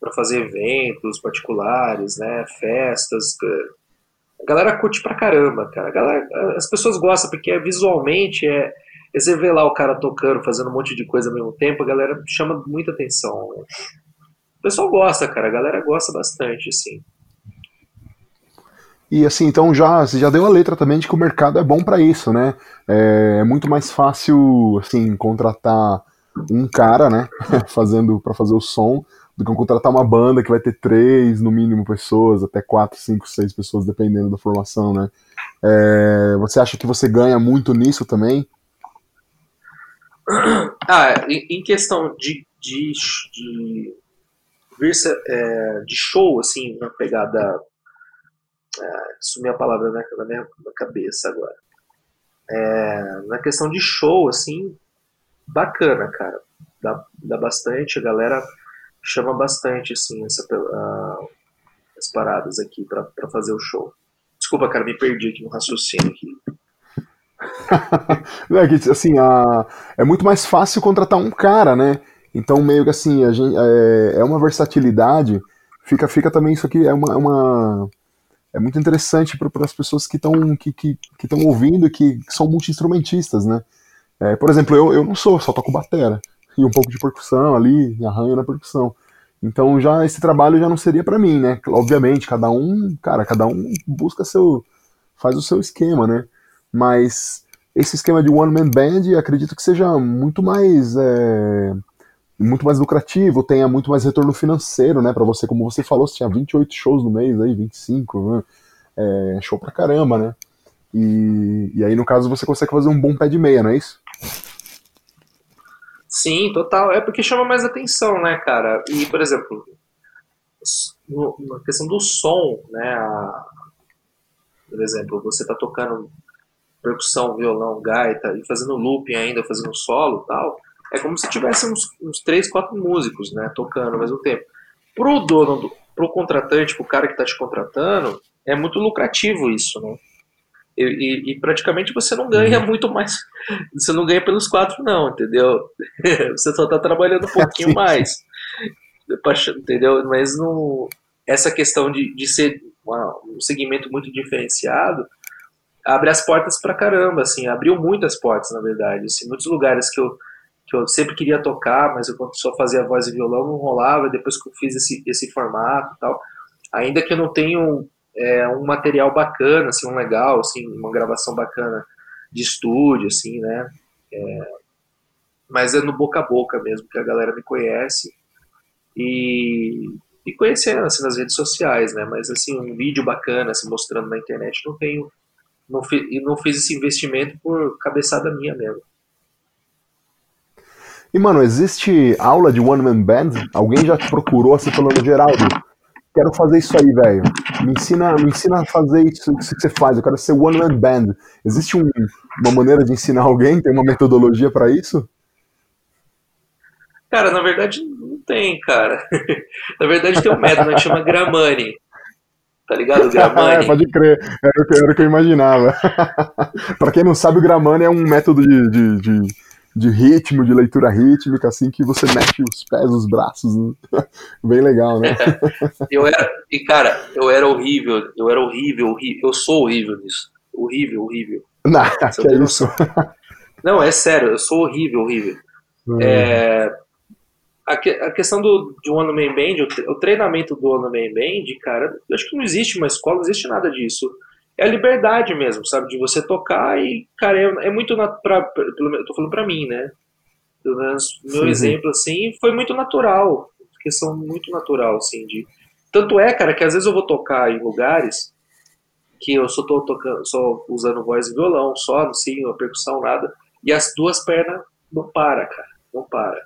pra fazer eventos particulares, né? Festas a galera curte pra caramba, cara. Galera, as pessoas gostam porque é, visualmente é, é você vê lá o cara tocando, fazendo um monte de coisa ao mesmo tempo, a galera chama muita atenção. Né? O pessoal gosta, cara. A galera gosta bastante, assim. E assim, então já já deu a letra também de que o mercado é bom para isso, né? É, é, muito mais fácil assim contratar um cara, né, fazendo para fazer o som do que contratar uma banda que vai ter três, no mínimo, pessoas, até quatro, cinco, seis pessoas, dependendo da formação, né? É, você acha que você ganha muito nisso também? Ah, em questão de, de, de, é, de show, assim, na pegada. É, sumi a palavra na, na minha cabeça agora. É, na questão de show, assim, bacana, cara. Dá, dá bastante, a galera chama bastante, assim, essa, uh, as paradas aqui para fazer o show. Desculpa, cara, me perdi aqui no raciocínio aqui. é, assim, a, é muito mais fácil contratar um cara, né? Então, meio que assim, a gente, é, é uma versatilidade fica, fica também isso aqui, é uma, é uma é muito interessante para as pessoas que estão que, que, que ouvindo e que, são multi-instrumentistas, né? É, por exemplo, eu, eu não sou, só toco batera e um pouco de percussão ali, arranho na percussão. Então já esse trabalho já não seria para mim, né? Obviamente, cada um, cara, cada um busca seu, faz o seu esquema, né? Mas esse esquema de one man band, acredito que seja muito mais é, muito mais lucrativo, tenha muito mais retorno financeiro, né? Para você, como você falou, você tinha 28 shows no mês aí, 25, né? É, show pra caramba, né? E, e aí, no caso, você consegue fazer um bom pé de meia, não é isso? Sim, total. É porque chama mais atenção, né, cara? E, por exemplo, na questão do som, né? A, por exemplo, você tá tocando percussão, violão, gaita e fazendo looping ainda, fazendo solo tal, é como se tivesse uns, uns três, quatro músicos, né, tocando ao mesmo tempo. Pro dono, do, pro contratante, pro cara que tá te contratando, é muito lucrativo isso, né? E, e, praticamente você não ganha uhum. muito mais. Você não ganha pelos quatro, não, entendeu? você só está trabalhando um pouquinho mais. Entendeu? Mas no, essa questão de, de ser uma, um segmento muito diferenciado abre as portas para caramba, assim, abriu muitas portas, na verdade. Assim, muitos lugares que eu, que eu sempre queria tocar, mas eu só fazia voz e violão não rolava. Depois que eu fiz esse, esse formato e tal, ainda que eu não tenho é, um material bacana, assim, um legal, assim, uma gravação bacana de estúdio, assim, né? É, mas é no boca a boca mesmo que a galera me conhece e, e conhecendo assim nas redes sociais, né? Mas assim um vídeo bacana, assim, mostrando na internet, não tenho, não fiz, não fiz esse investimento por cabeçada minha mesmo. E mano, existe aula de one man band? Alguém já te procurou assim falando Geraldo? quero fazer isso aí, velho. Me ensina, me ensina a fazer isso, isso que você faz. Eu quero ser one man band. Existe um, uma maneira de ensinar alguém? Tem uma metodologia para isso? Cara, na verdade não tem, cara. na verdade tem um método que chama Gramani. Tá ligado? O Gramani. Pode crer, era o que, era o que eu imaginava. para quem não sabe, o Gramani é um método de, de, de de ritmo, de leitura rítmica, assim, que você mexe os pés, os braços. Né? Bem legal, né? eu era, e cara, eu era horrível, eu era horrível, horrível, eu sou horrível nisso. Horrível, horrível. Não, que é isso? Não, é sério, eu sou horrível, horrível. Hum. É, a, que, a, questão do, de One Man Band, o, o treinamento do One Man Band, cara, eu acho que não existe uma escola, não existe nada disso é a liberdade mesmo, sabe? De você tocar e, cara, é, é muito. Pra, eu tô falando pra mim, né? Pelo menos meu sim, exemplo, assim, foi muito natural. Questão muito natural, assim, de. Tanto é, cara, que às vezes eu vou tocar em lugares que eu só tô tocando, só usando voz e violão, só, não sei, uma percussão, nada, e as duas pernas não para, cara, não para.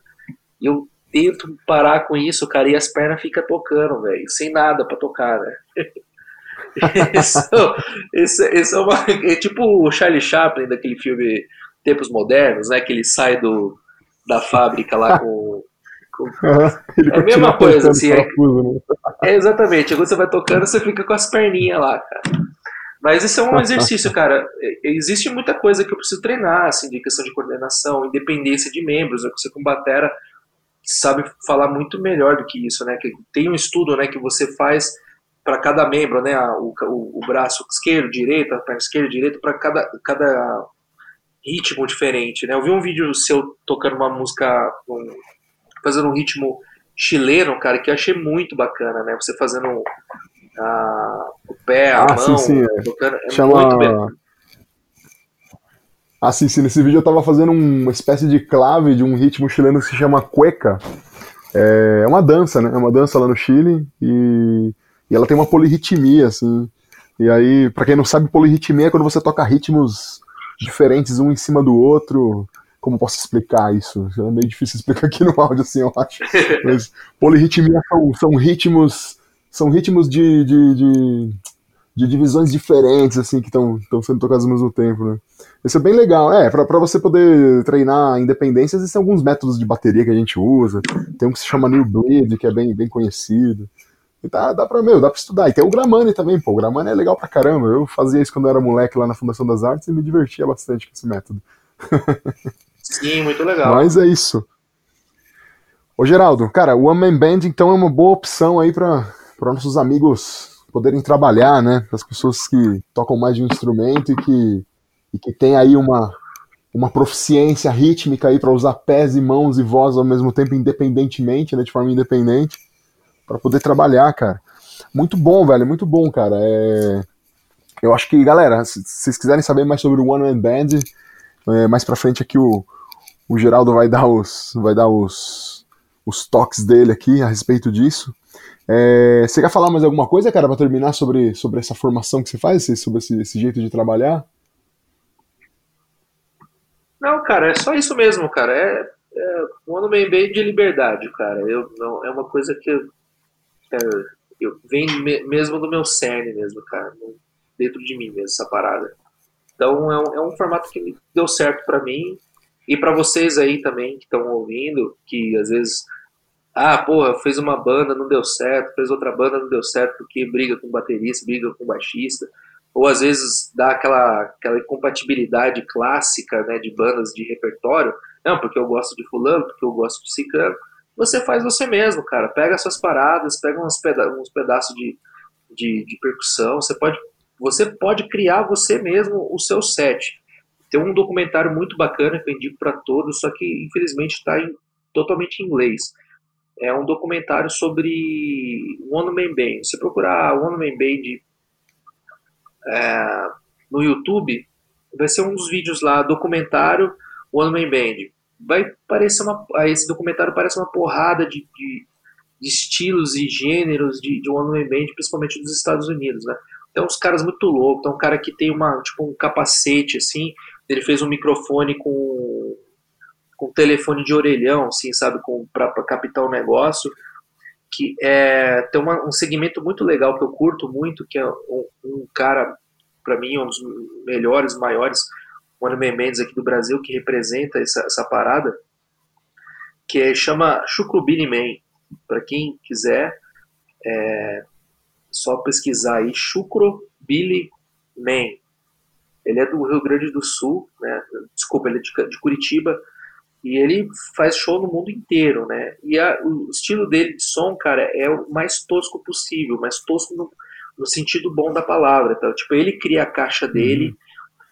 E eu tento parar com isso, cara, e as pernas ficam tocando, velho, sem nada para tocar, né? isso, isso, isso é, uma, é tipo o Charlie Chaplin daquele filme Tempos Modernos, né? Que ele sai do, da fábrica lá com. com... é a mesma coisa, assim. É, né? é, exatamente. Quando você vai tocando, você fica com as perninhas lá, cara. Mas isso é um exercício, cara. Existe muita coisa que eu preciso treinar, assim, de questão de coordenação, independência de membros. Você com batera sabe falar muito melhor do que isso, né? Que tem um estudo, né, que você faz para cada membro, né, o, o, o, braço esquerdo, direito, a perna esquerda, direito, para cada, cada ritmo diferente, né? Eu vi um vídeo seu tocando uma música, um, fazendo um ritmo chileno, cara, que eu achei muito bacana, né? Você fazendo a, o pé, a ah, mão, sim, sim, é. tocando, é Chama... muito bem. Ah, sim, sim, nesse vídeo eu tava fazendo uma espécie de clave de um ritmo chileno que se chama cueca. É uma dança, né? É uma dança lá no Chile e e ela tem uma polirritmia, assim. E aí, para quem não sabe, polirritmia é quando você toca ritmos diferentes um em cima do outro. Como posso explicar isso? É meio difícil explicar aqui no áudio, assim, eu acho. Mas polirritmia são, são ritmos. São ritmos de, de, de, de divisões diferentes, assim, que estão sendo tocados ao mesmo tempo, né? Isso é bem legal. É, para você poder treinar independência, existem alguns métodos de bateria que a gente usa. Tem um que se chama New Bleed, que é bem, bem conhecido. E dá, dá pra, meu, dá pra estudar. E tem o Gramani também, pô. O Gramani é legal pra caramba. Eu fazia isso quando eu era moleque lá na Fundação das Artes e me divertia bastante com esse método. Sim, muito legal. Mas é isso. Ô, Geraldo, cara, o One Man Band então é uma boa opção aí pra, para nossos amigos poderem trabalhar, né? As pessoas que tocam mais de um instrumento e que, e que tem aí uma, uma proficiência rítmica aí para usar pés e mãos e voz ao mesmo tempo, independentemente, né? De forma independente, para poder trabalhar, cara. Muito bom, velho, muito bom, cara. É... Eu acho que, galera, se vocês quiserem saber mais sobre o One Man Band, é, mais pra frente aqui o, o Geraldo vai dar os, vai dar os, os toques dele aqui a respeito disso. É, você quer falar mais alguma coisa, cara, para terminar sobre, sobre essa formação que você faz, sobre esse, esse, jeito de trabalhar? Não, cara, é só isso mesmo, cara. É, é um ano bem bem de liberdade, cara. Eu, não, é uma coisa que é, eu vem me, mesmo do meu cerne mesmo, cara dentro de mim mesmo, essa parada. Então é um, é um formato que deu certo para mim e para vocês aí também que estão ouvindo, que às vezes, ah, porra, fez uma banda, não deu certo, fez outra banda, não deu certo porque briga com baterista, briga com baixista, ou às vezes dá aquela, aquela incompatibilidade clássica né, de bandas de repertório, não, porque eu gosto de fulano, porque eu gosto de ciclano, você faz você mesmo, cara, pega suas paradas, pega uns, peda uns pedaços de, de, de percussão, você pode você pode criar você mesmo o seu set. Tem um documentário muito bacana que eu indico para todos, só que infelizmente está totalmente em inglês. É um documentário sobre One Man Band. Se procurar One Man Band é, no YouTube, vai ser um dos vídeos lá, documentário One Man Band. Vai parecer uma, esse documentário parece uma porrada de, de, de estilos e gêneros de, de One Man Band, principalmente dos Estados Unidos, né? Tem uns caras muito loucos, tem um cara que tem uma, tipo, um capacete, assim, ele fez um microfone com, com telefone de orelhão, assim, sabe, com, pra captar o um negócio, que é, tem uma, um segmento muito legal que eu curto muito, que é um, um cara, para mim, um dos melhores, maiores One Man Mendes aqui do Brasil, que representa essa, essa parada, que é, chama Chucrubini Man. Para quem quiser, é, só pesquisar aí Chucro Billy Man. Ele é do Rio Grande do Sul, né? Desculpa, ele é de, de Curitiba e ele faz show no mundo inteiro, né? E a, o estilo dele de som, cara, é o mais tosco possível, mais tosco no, no sentido bom da palavra. Tá? Tipo, ele cria a caixa dele, uhum.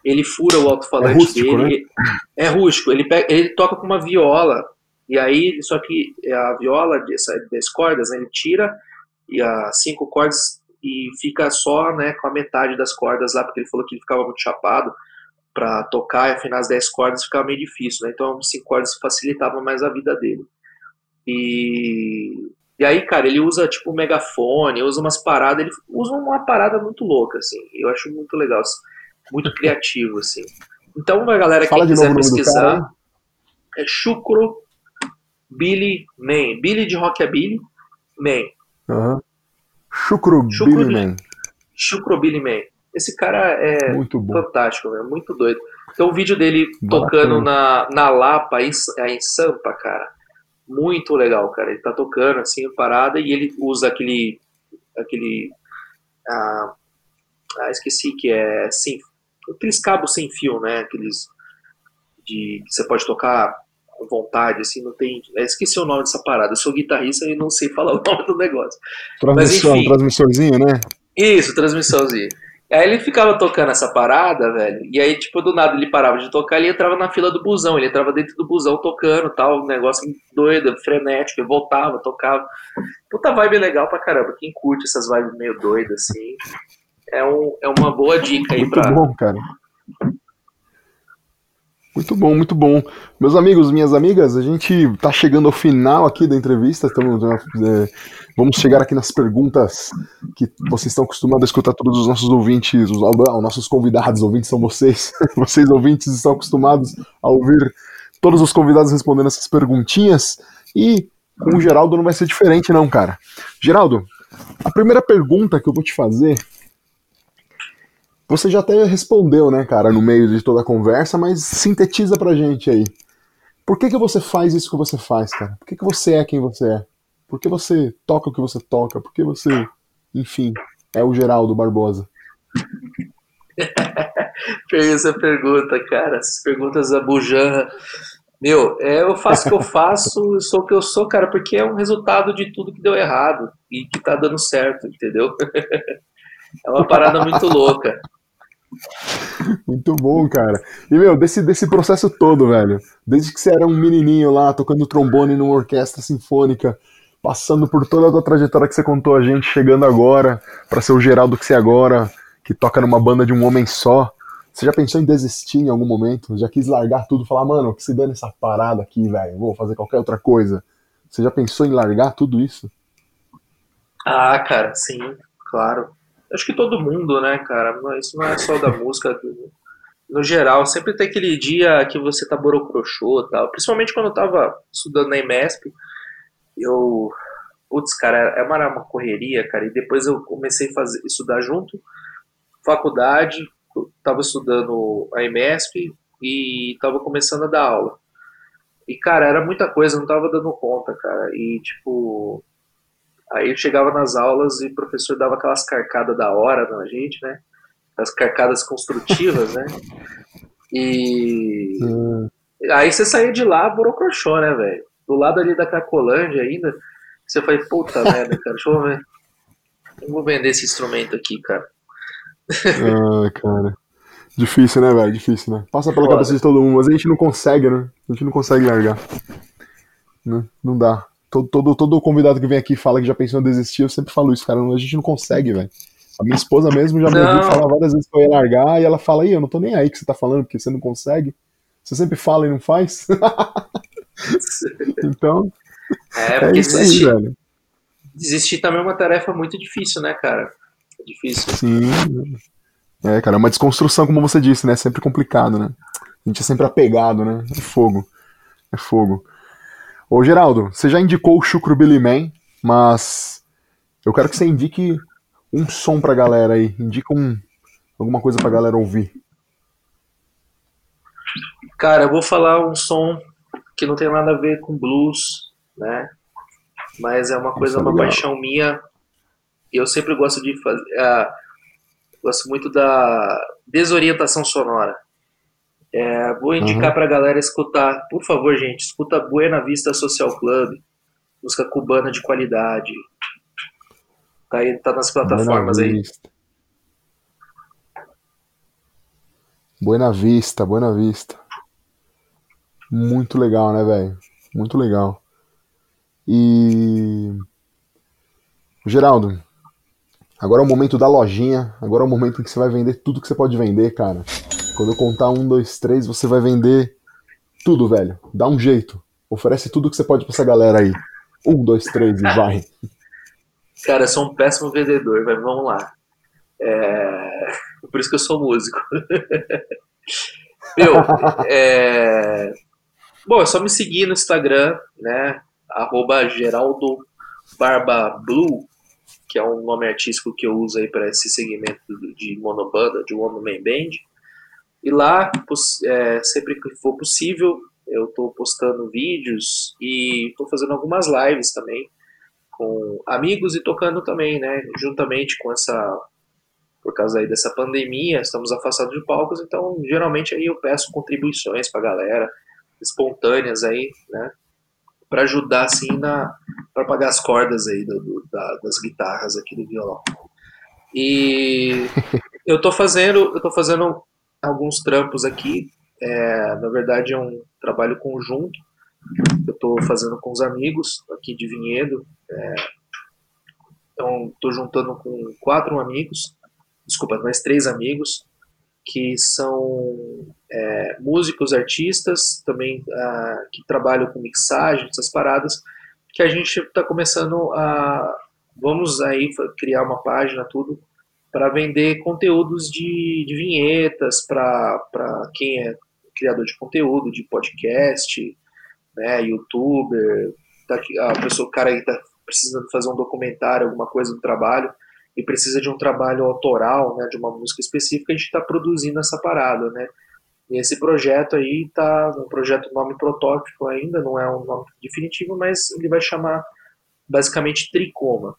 Ele fura o alto-falante é rústico, dele. Né? É rústico, ele, pega, ele toca com uma viola, e aí, só que a viola de, das cordas, né, ele tira e as cinco cordas e fica só né, com a metade das cordas lá, porque ele falou que ele ficava muito chapado para tocar e afinar as 10 cordas ficava meio difícil, né? Então, cinco cordas facilitava mais a vida dele. E, e aí, cara, ele usa tipo um megafone, usa umas paradas, ele usa uma parada muito louca, assim. Eu acho muito legal, assim, muito criativo, assim. Então, a galera que quiser pesquisar, é Chucro Billy Man. Billy de Rockabilly Man. Uhum. Chucro Billy Man. Chucro Billy Man. Esse cara é muito fantástico, é muito doido. Tem um vídeo dele tocando na, na Lapa, em, é, em Sampa, cara. Muito legal, cara. Ele tá tocando assim, parada, e ele usa aquele. aquele. Ah, ah esqueci que é. Sem, aqueles cabos sem fio, né? Aqueles. De, que você pode tocar vontade, assim, não tem. Eu esqueci o nome dessa parada. Eu sou guitarrista e não sei falar o nome do negócio. Transmissão, Mas, enfim, transmissorzinho, né? Isso, transmissãozinho. Aí ele ficava tocando essa parada, velho, e aí, tipo, do nada ele parava de tocar, ele entrava na fila do busão, ele entrava dentro do busão tocando, tal, um negócio doido, frenético, ele voltava, tocava. Puta vibe legal pra caramba, quem curte essas vibes meio doidas, assim, é, um, é uma boa dica aí Muito pra... bom, cara. Muito bom, muito bom. Meus amigos, minhas amigas, a gente está chegando ao final aqui da entrevista. Estamos, é, vamos chegar aqui nas perguntas que vocês estão acostumados a escutar todos os nossos ouvintes, os, os nossos convidados, ouvintes são vocês. Vocês, ouvintes, estão acostumados a ouvir todos os convidados respondendo essas perguntinhas. E com o Geraldo não vai ser diferente, não, cara. Geraldo, a primeira pergunta que eu vou te fazer você já até respondeu, né, cara, no meio de toda a conversa, mas sintetiza pra gente aí. Por que, que você faz isso que você faz, cara? Por que, que você é quem você é? Por que você toca o que você toca? Por que você, enfim, é o Geraldo Barbosa? essa pergunta, cara. Essas perguntas da Bujanra Meu, é, eu faço o que eu faço, eu sou o que eu sou, cara, porque é um resultado de tudo que deu errado e que tá dando certo, entendeu? é uma parada muito louca. Muito bom, cara. E, meu, desse, desse processo todo, velho, desde que você era um menininho lá, tocando trombone numa orquestra sinfônica, passando por toda a tua trajetória que você contou a gente, chegando agora, para ser o Geraldo que você é agora, que toca numa banda de um homem só. Você já pensou em desistir em algum momento? Já quis largar tudo, falar, mano, que se dane essa parada aqui, velho, vou fazer qualquer outra coisa. Você já pensou em largar tudo isso? Ah, cara, sim, claro. Acho que todo mundo, né, cara? Isso não é só da música. No geral, sempre tem aquele dia que você tá borocrochô e tal. Principalmente quando eu tava estudando na IMESP, eu. Putz, cara, é uma, uma correria, cara. E depois eu comecei a fazer, estudar junto, faculdade, tava estudando a IMESP e tava começando a dar aula. E, cara, era muita coisa, não tava dando conta, cara. E, tipo, aí eu chegava nas aulas e o professor dava aquelas carcadas da hora na gente, né? As carcadas construtivas, né? E. Hum. Aí você saía de lá, burocrochô, né, velho? Do lado ali da Cracolândia ainda. Você foi, puta merda, cara, deixa eu ver. Eu vou vender esse instrumento aqui, cara. Ah, cara. Difícil, né, velho? Difícil, né? Passa pela Foda. cabeça de todo mundo, mas a gente não consegue, né? A gente não consegue largar. Né? não dá. Todo, todo, todo convidado que vem aqui fala que já pensou em desistir, eu sempre falo isso, cara. A gente não consegue, velho. A minha esposa mesmo já me ouviu falar várias vezes que eu ia largar e ela fala, aí, eu não tô nem aí que você tá falando, porque você não consegue. Você sempre fala e não faz. então. É, porque é desistir, aí, velho. desistir também é uma tarefa muito difícil, né, cara? É difícil. Sim. É, cara, é uma desconstrução, como você disse, né? É sempre complicado, né? A gente é sempre apegado, né? É fogo. É fogo. Ô, Geraldo, você já indicou o Chucro Billy Man, mas eu quero que você indique um som pra galera aí. Indica um, alguma coisa pra galera ouvir. Cara, eu vou falar um som que não tem nada a ver com blues, né? Mas é uma coisa, é uma paixão minha eu sempre gosto de fazer. Uh, gosto muito da desorientação sonora. É, vou indicar uhum. para a galera escutar, por favor, gente, escuta Buena Vista Social Club, música cubana de qualidade. Tá, aí, tá nas plataformas Buena aí. Vista. Buena Vista, Buena Vista. Muito legal, né, velho? Muito legal. E. Geraldo, Agora é o momento da lojinha, agora é o momento em que você vai vender tudo que você pode vender, cara. Quando eu contar um, dois, três, você vai vender tudo, velho. Dá um jeito. Oferece tudo que você pode pra essa galera aí. Um, dois, três e vai. Cara, eu sou um péssimo vendedor, mas vamos lá. É... Por isso que eu sou músico. Meu, é... Bom, é só me seguir no Instagram, né? Arroba Geraldo Barba Blue que é um nome artístico que eu uso aí para esse segmento de monobanda, de one man band. E lá, é, sempre que for possível, eu estou postando vídeos e estou fazendo algumas lives também com amigos e tocando também, né? Juntamente com essa, por causa aí dessa pandemia, estamos afastados de palcos, então geralmente aí eu peço contribuições para a galera, espontâneas aí, né? para ajudar assim na para pagar as cordas aí do, do, da, das guitarras aqui do violão. E eu tô fazendo eu tô fazendo alguns trampos aqui. É, na verdade é um trabalho conjunto. Eu tô fazendo com os amigos aqui de Vinhedo. É, então tô juntando com quatro amigos, desculpa, mais três amigos que são é, músicos, artistas, também uh, que trabalham com mixagem, essas paradas, que a gente está começando a. Vamos aí criar uma página, tudo, para vender conteúdos de, de vinhetas para quem é criador de conteúdo, de podcast, né, youtuber, tá, a pessoa, o cara aí está precisando fazer um documentário, alguma coisa do trabalho e precisa de um trabalho autoral, né, de uma música específica, a gente está produzindo essa parada, né? E esse projeto aí está um projeto nome protótipo ainda, não é um nome definitivo, mas ele vai chamar basicamente Tricoma.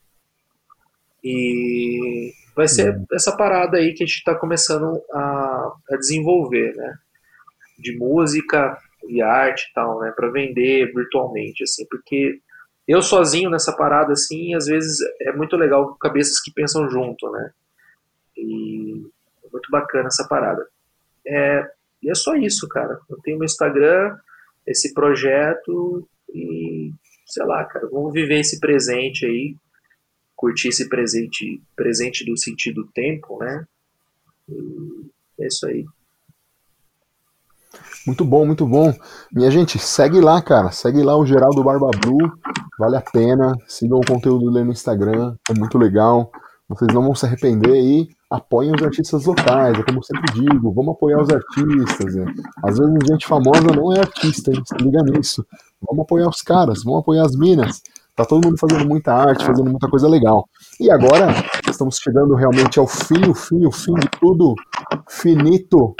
E vai ser uhum. essa parada aí que a gente está começando a, a, desenvolver, né? De música, via arte e tal, né, para vender virtualmente, assim, porque eu sozinho nessa parada, assim, às vezes é muito legal cabeças que pensam junto, né, e é muito bacana essa parada. É, e é só isso, cara. Eu tenho meu Instagram, esse projeto e sei lá, cara, vamos viver esse presente aí, curtir esse presente, presente do sentido tempo, né? E é isso aí. Muito bom, muito bom. Minha gente, segue lá, cara. Segue lá o Geraldo Barba Blue. Vale a pena. Sigam o conteúdo dele no Instagram. É muito legal. Vocês não vão se arrepender e apoiem os artistas locais. É como eu sempre digo, vamos apoiar os artistas. Né? Às vezes gente famosa não é artista, hein? liga nisso. Vamos apoiar os caras, vamos apoiar as minas. Tá todo mundo fazendo muita arte, fazendo muita coisa legal. E agora estamos chegando realmente ao fim, o fim, o fim de tudo finito,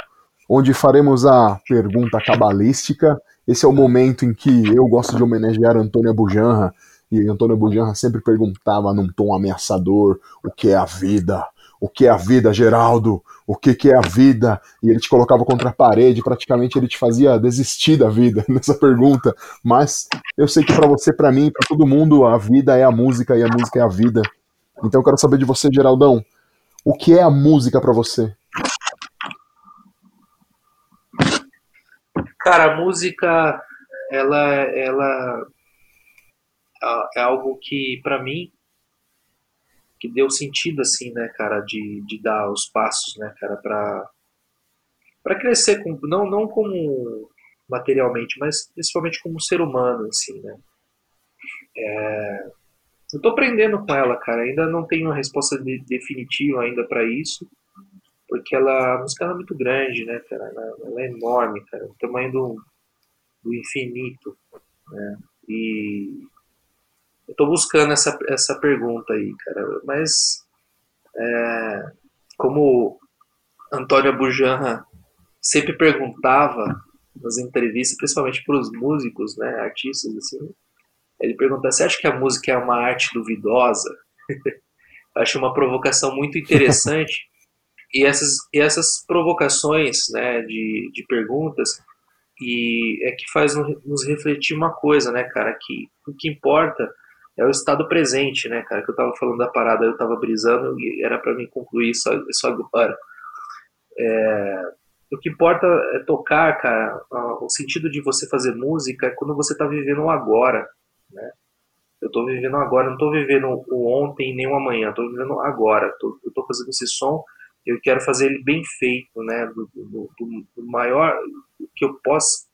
onde faremos a pergunta cabalística. Esse é o momento em que eu gosto de homenagear Antônia Bujanra, e Antônio Bujanra sempre perguntava num tom ameaçador o que é a vida, o que é a vida, Geraldo, o que, que é a vida, e ele te colocava contra a parede, praticamente ele te fazia desistir da vida nessa pergunta, mas eu sei que para você, para mim, para todo mundo, a vida é a música e a música é a vida. Então eu quero saber de você, Geraldão, o que é a música para você? Cara, a música, ela, ela é algo que, para mim, que deu sentido, assim, né, cara, de, de dar os passos, né, cara, para para crescer, com, não, não como materialmente, mas principalmente como ser humano, assim, né. É, eu tô aprendendo com ela, cara, ainda não tenho uma resposta de, definitiva ainda para isso, porque ela, a música é muito grande, né, cara, ela, ela é enorme, cara, o tamanho do, do infinito, né, e eu tô buscando essa, essa pergunta aí, cara. Mas, é, como Antônio Bujanra sempre perguntava nas entrevistas, principalmente para os músicos, né, artistas, assim, ele pergunta: você acha que a música é uma arte duvidosa? Acho uma provocação muito interessante. e essas, e essas provocações né, de, de perguntas e é que faz nos refletir uma coisa, né, cara, que o que importa é o estado presente, né, cara? Que eu tava falando da parada, eu tava brisando e era para mim concluir só, só agora. É, o que importa é tocar, cara. O sentido de você fazer música é quando você tá vivendo o agora, né? Eu tô vivendo agora, não tô vivendo o ontem nem o amanhã, tô vivendo agora. Tô, eu tô fazendo esse som, eu quero fazer ele bem feito, né? Do, do, do, do maior que eu posso.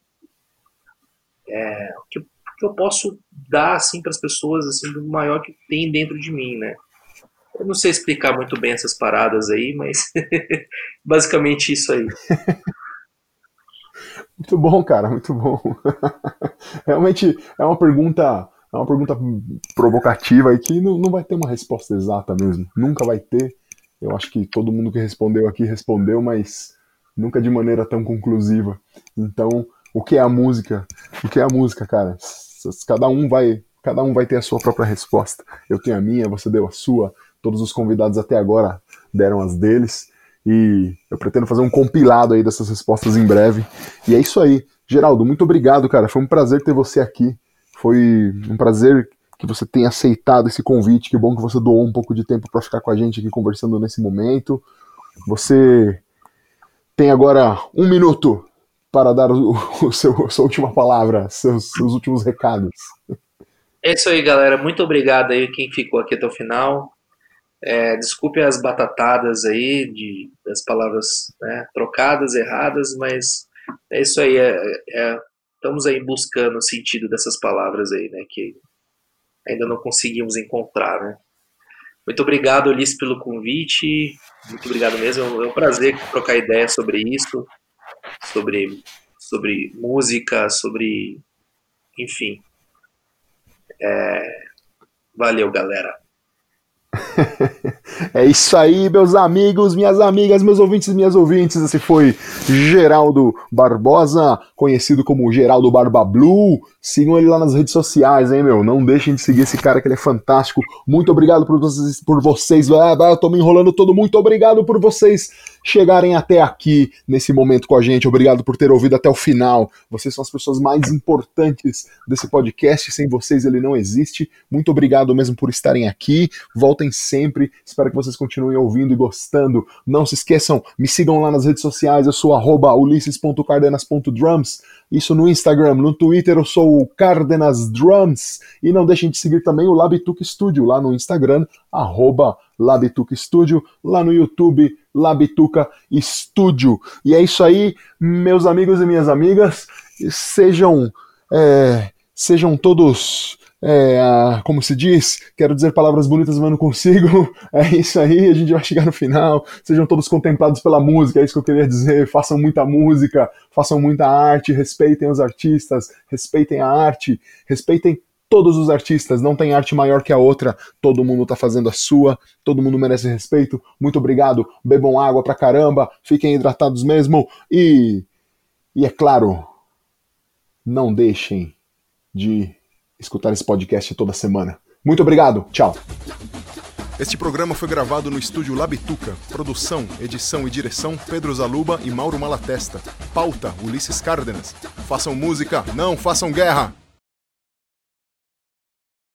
É, que, que eu posso dar assim para as pessoas assim do maior que tem dentro de mim, né? Eu não sei explicar muito bem essas paradas aí, mas basicamente isso aí. Muito bom, cara, muito bom. Realmente é uma pergunta, é uma pergunta provocativa e que não, não vai ter uma resposta exata mesmo. Nunca vai ter. Eu acho que todo mundo que respondeu aqui respondeu, mas nunca de maneira tão conclusiva. Então, o que é a música? O que é a música, cara? Cada um vai, cada um vai ter a sua própria resposta. Eu tenho a minha, você deu a sua. Todos os convidados até agora deram as deles. E eu pretendo fazer um compilado aí dessas respostas em breve. E é isso aí. Geraldo, muito obrigado, cara. Foi um prazer ter você aqui. Foi um prazer que você tenha aceitado esse convite. Que bom que você doou um pouco de tempo para ficar com a gente aqui conversando nesse momento. Você tem agora um minuto para dar o, o seu, sua última palavra, seus, seus últimos recados. É isso aí, galera. Muito obrigado aí quem ficou aqui até o final. É, desculpe as batatadas aí de, das palavras né, trocadas, erradas, mas é isso aí. É, é, estamos aí buscando o sentido dessas palavras aí, né? Que ainda não conseguimos encontrar, né? Muito obrigado, Ulisses, pelo convite. Muito obrigado mesmo. É um prazer trocar ideia sobre isso sobre, sobre música, sobre. Enfim. É, valeu, galera. É isso aí, meus amigos, minhas amigas, meus ouvintes minhas ouvintes. Esse foi Geraldo Barbosa, conhecido como Geraldo Barba Blue. Sigam ele lá nas redes sociais, hein, meu? Não deixem de seguir esse cara que ele é fantástico. Muito obrigado por vocês. Por vocês. Ah, eu tô me enrolando todo. Muito obrigado por vocês chegarem até aqui nesse momento com a gente. Obrigado por ter ouvido até o final. Vocês são as pessoas mais importantes desse podcast. Sem vocês ele não existe. Muito obrigado mesmo por estarem aqui. Voltem sempre. Espero que vocês continuem ouvindo e gostando. Não se esqueçam, me sigam lá nas redes sociais. Eu sou ulisses.cardenas.drums. Isso no Instagram, no Twitter eu sou o Cardenas Drums. E não deixem de seguir também o Labituca Studio lá no Instagram, arroba Labituca Studio, lá no YouTube, Labituca Studio. E é isso aí, meus amigos e minhas amigas. Sejam, é, sejam todos é, como se diz, quero dizer palavras bonitas, mas não consigo. É isso aí, a gente vai chegar no final. Sejam todos contemplados pela música, é isso que eu queria dizer. Façam muita música, façam muita arte, respeitem os artistas, respeitem a arte, respeitem todos os artistas. Não tem arte maior que a outra. Todo mundo tá fazendo a sua, todo mundo merece respeito. Muito obrigado. Bebam água pra caramba, fiquem hidratados mesmo e. E é claro, não deixem de escutar esse podcast toda semana. Muito obrigado, tchau. Este programa foi gravado no estúdio Labituca. Produção, edição e direção Pedro Zaluba e Mauro Malatesta. Pauta Ulisses Cárdenas. Façam música, não façam guerra!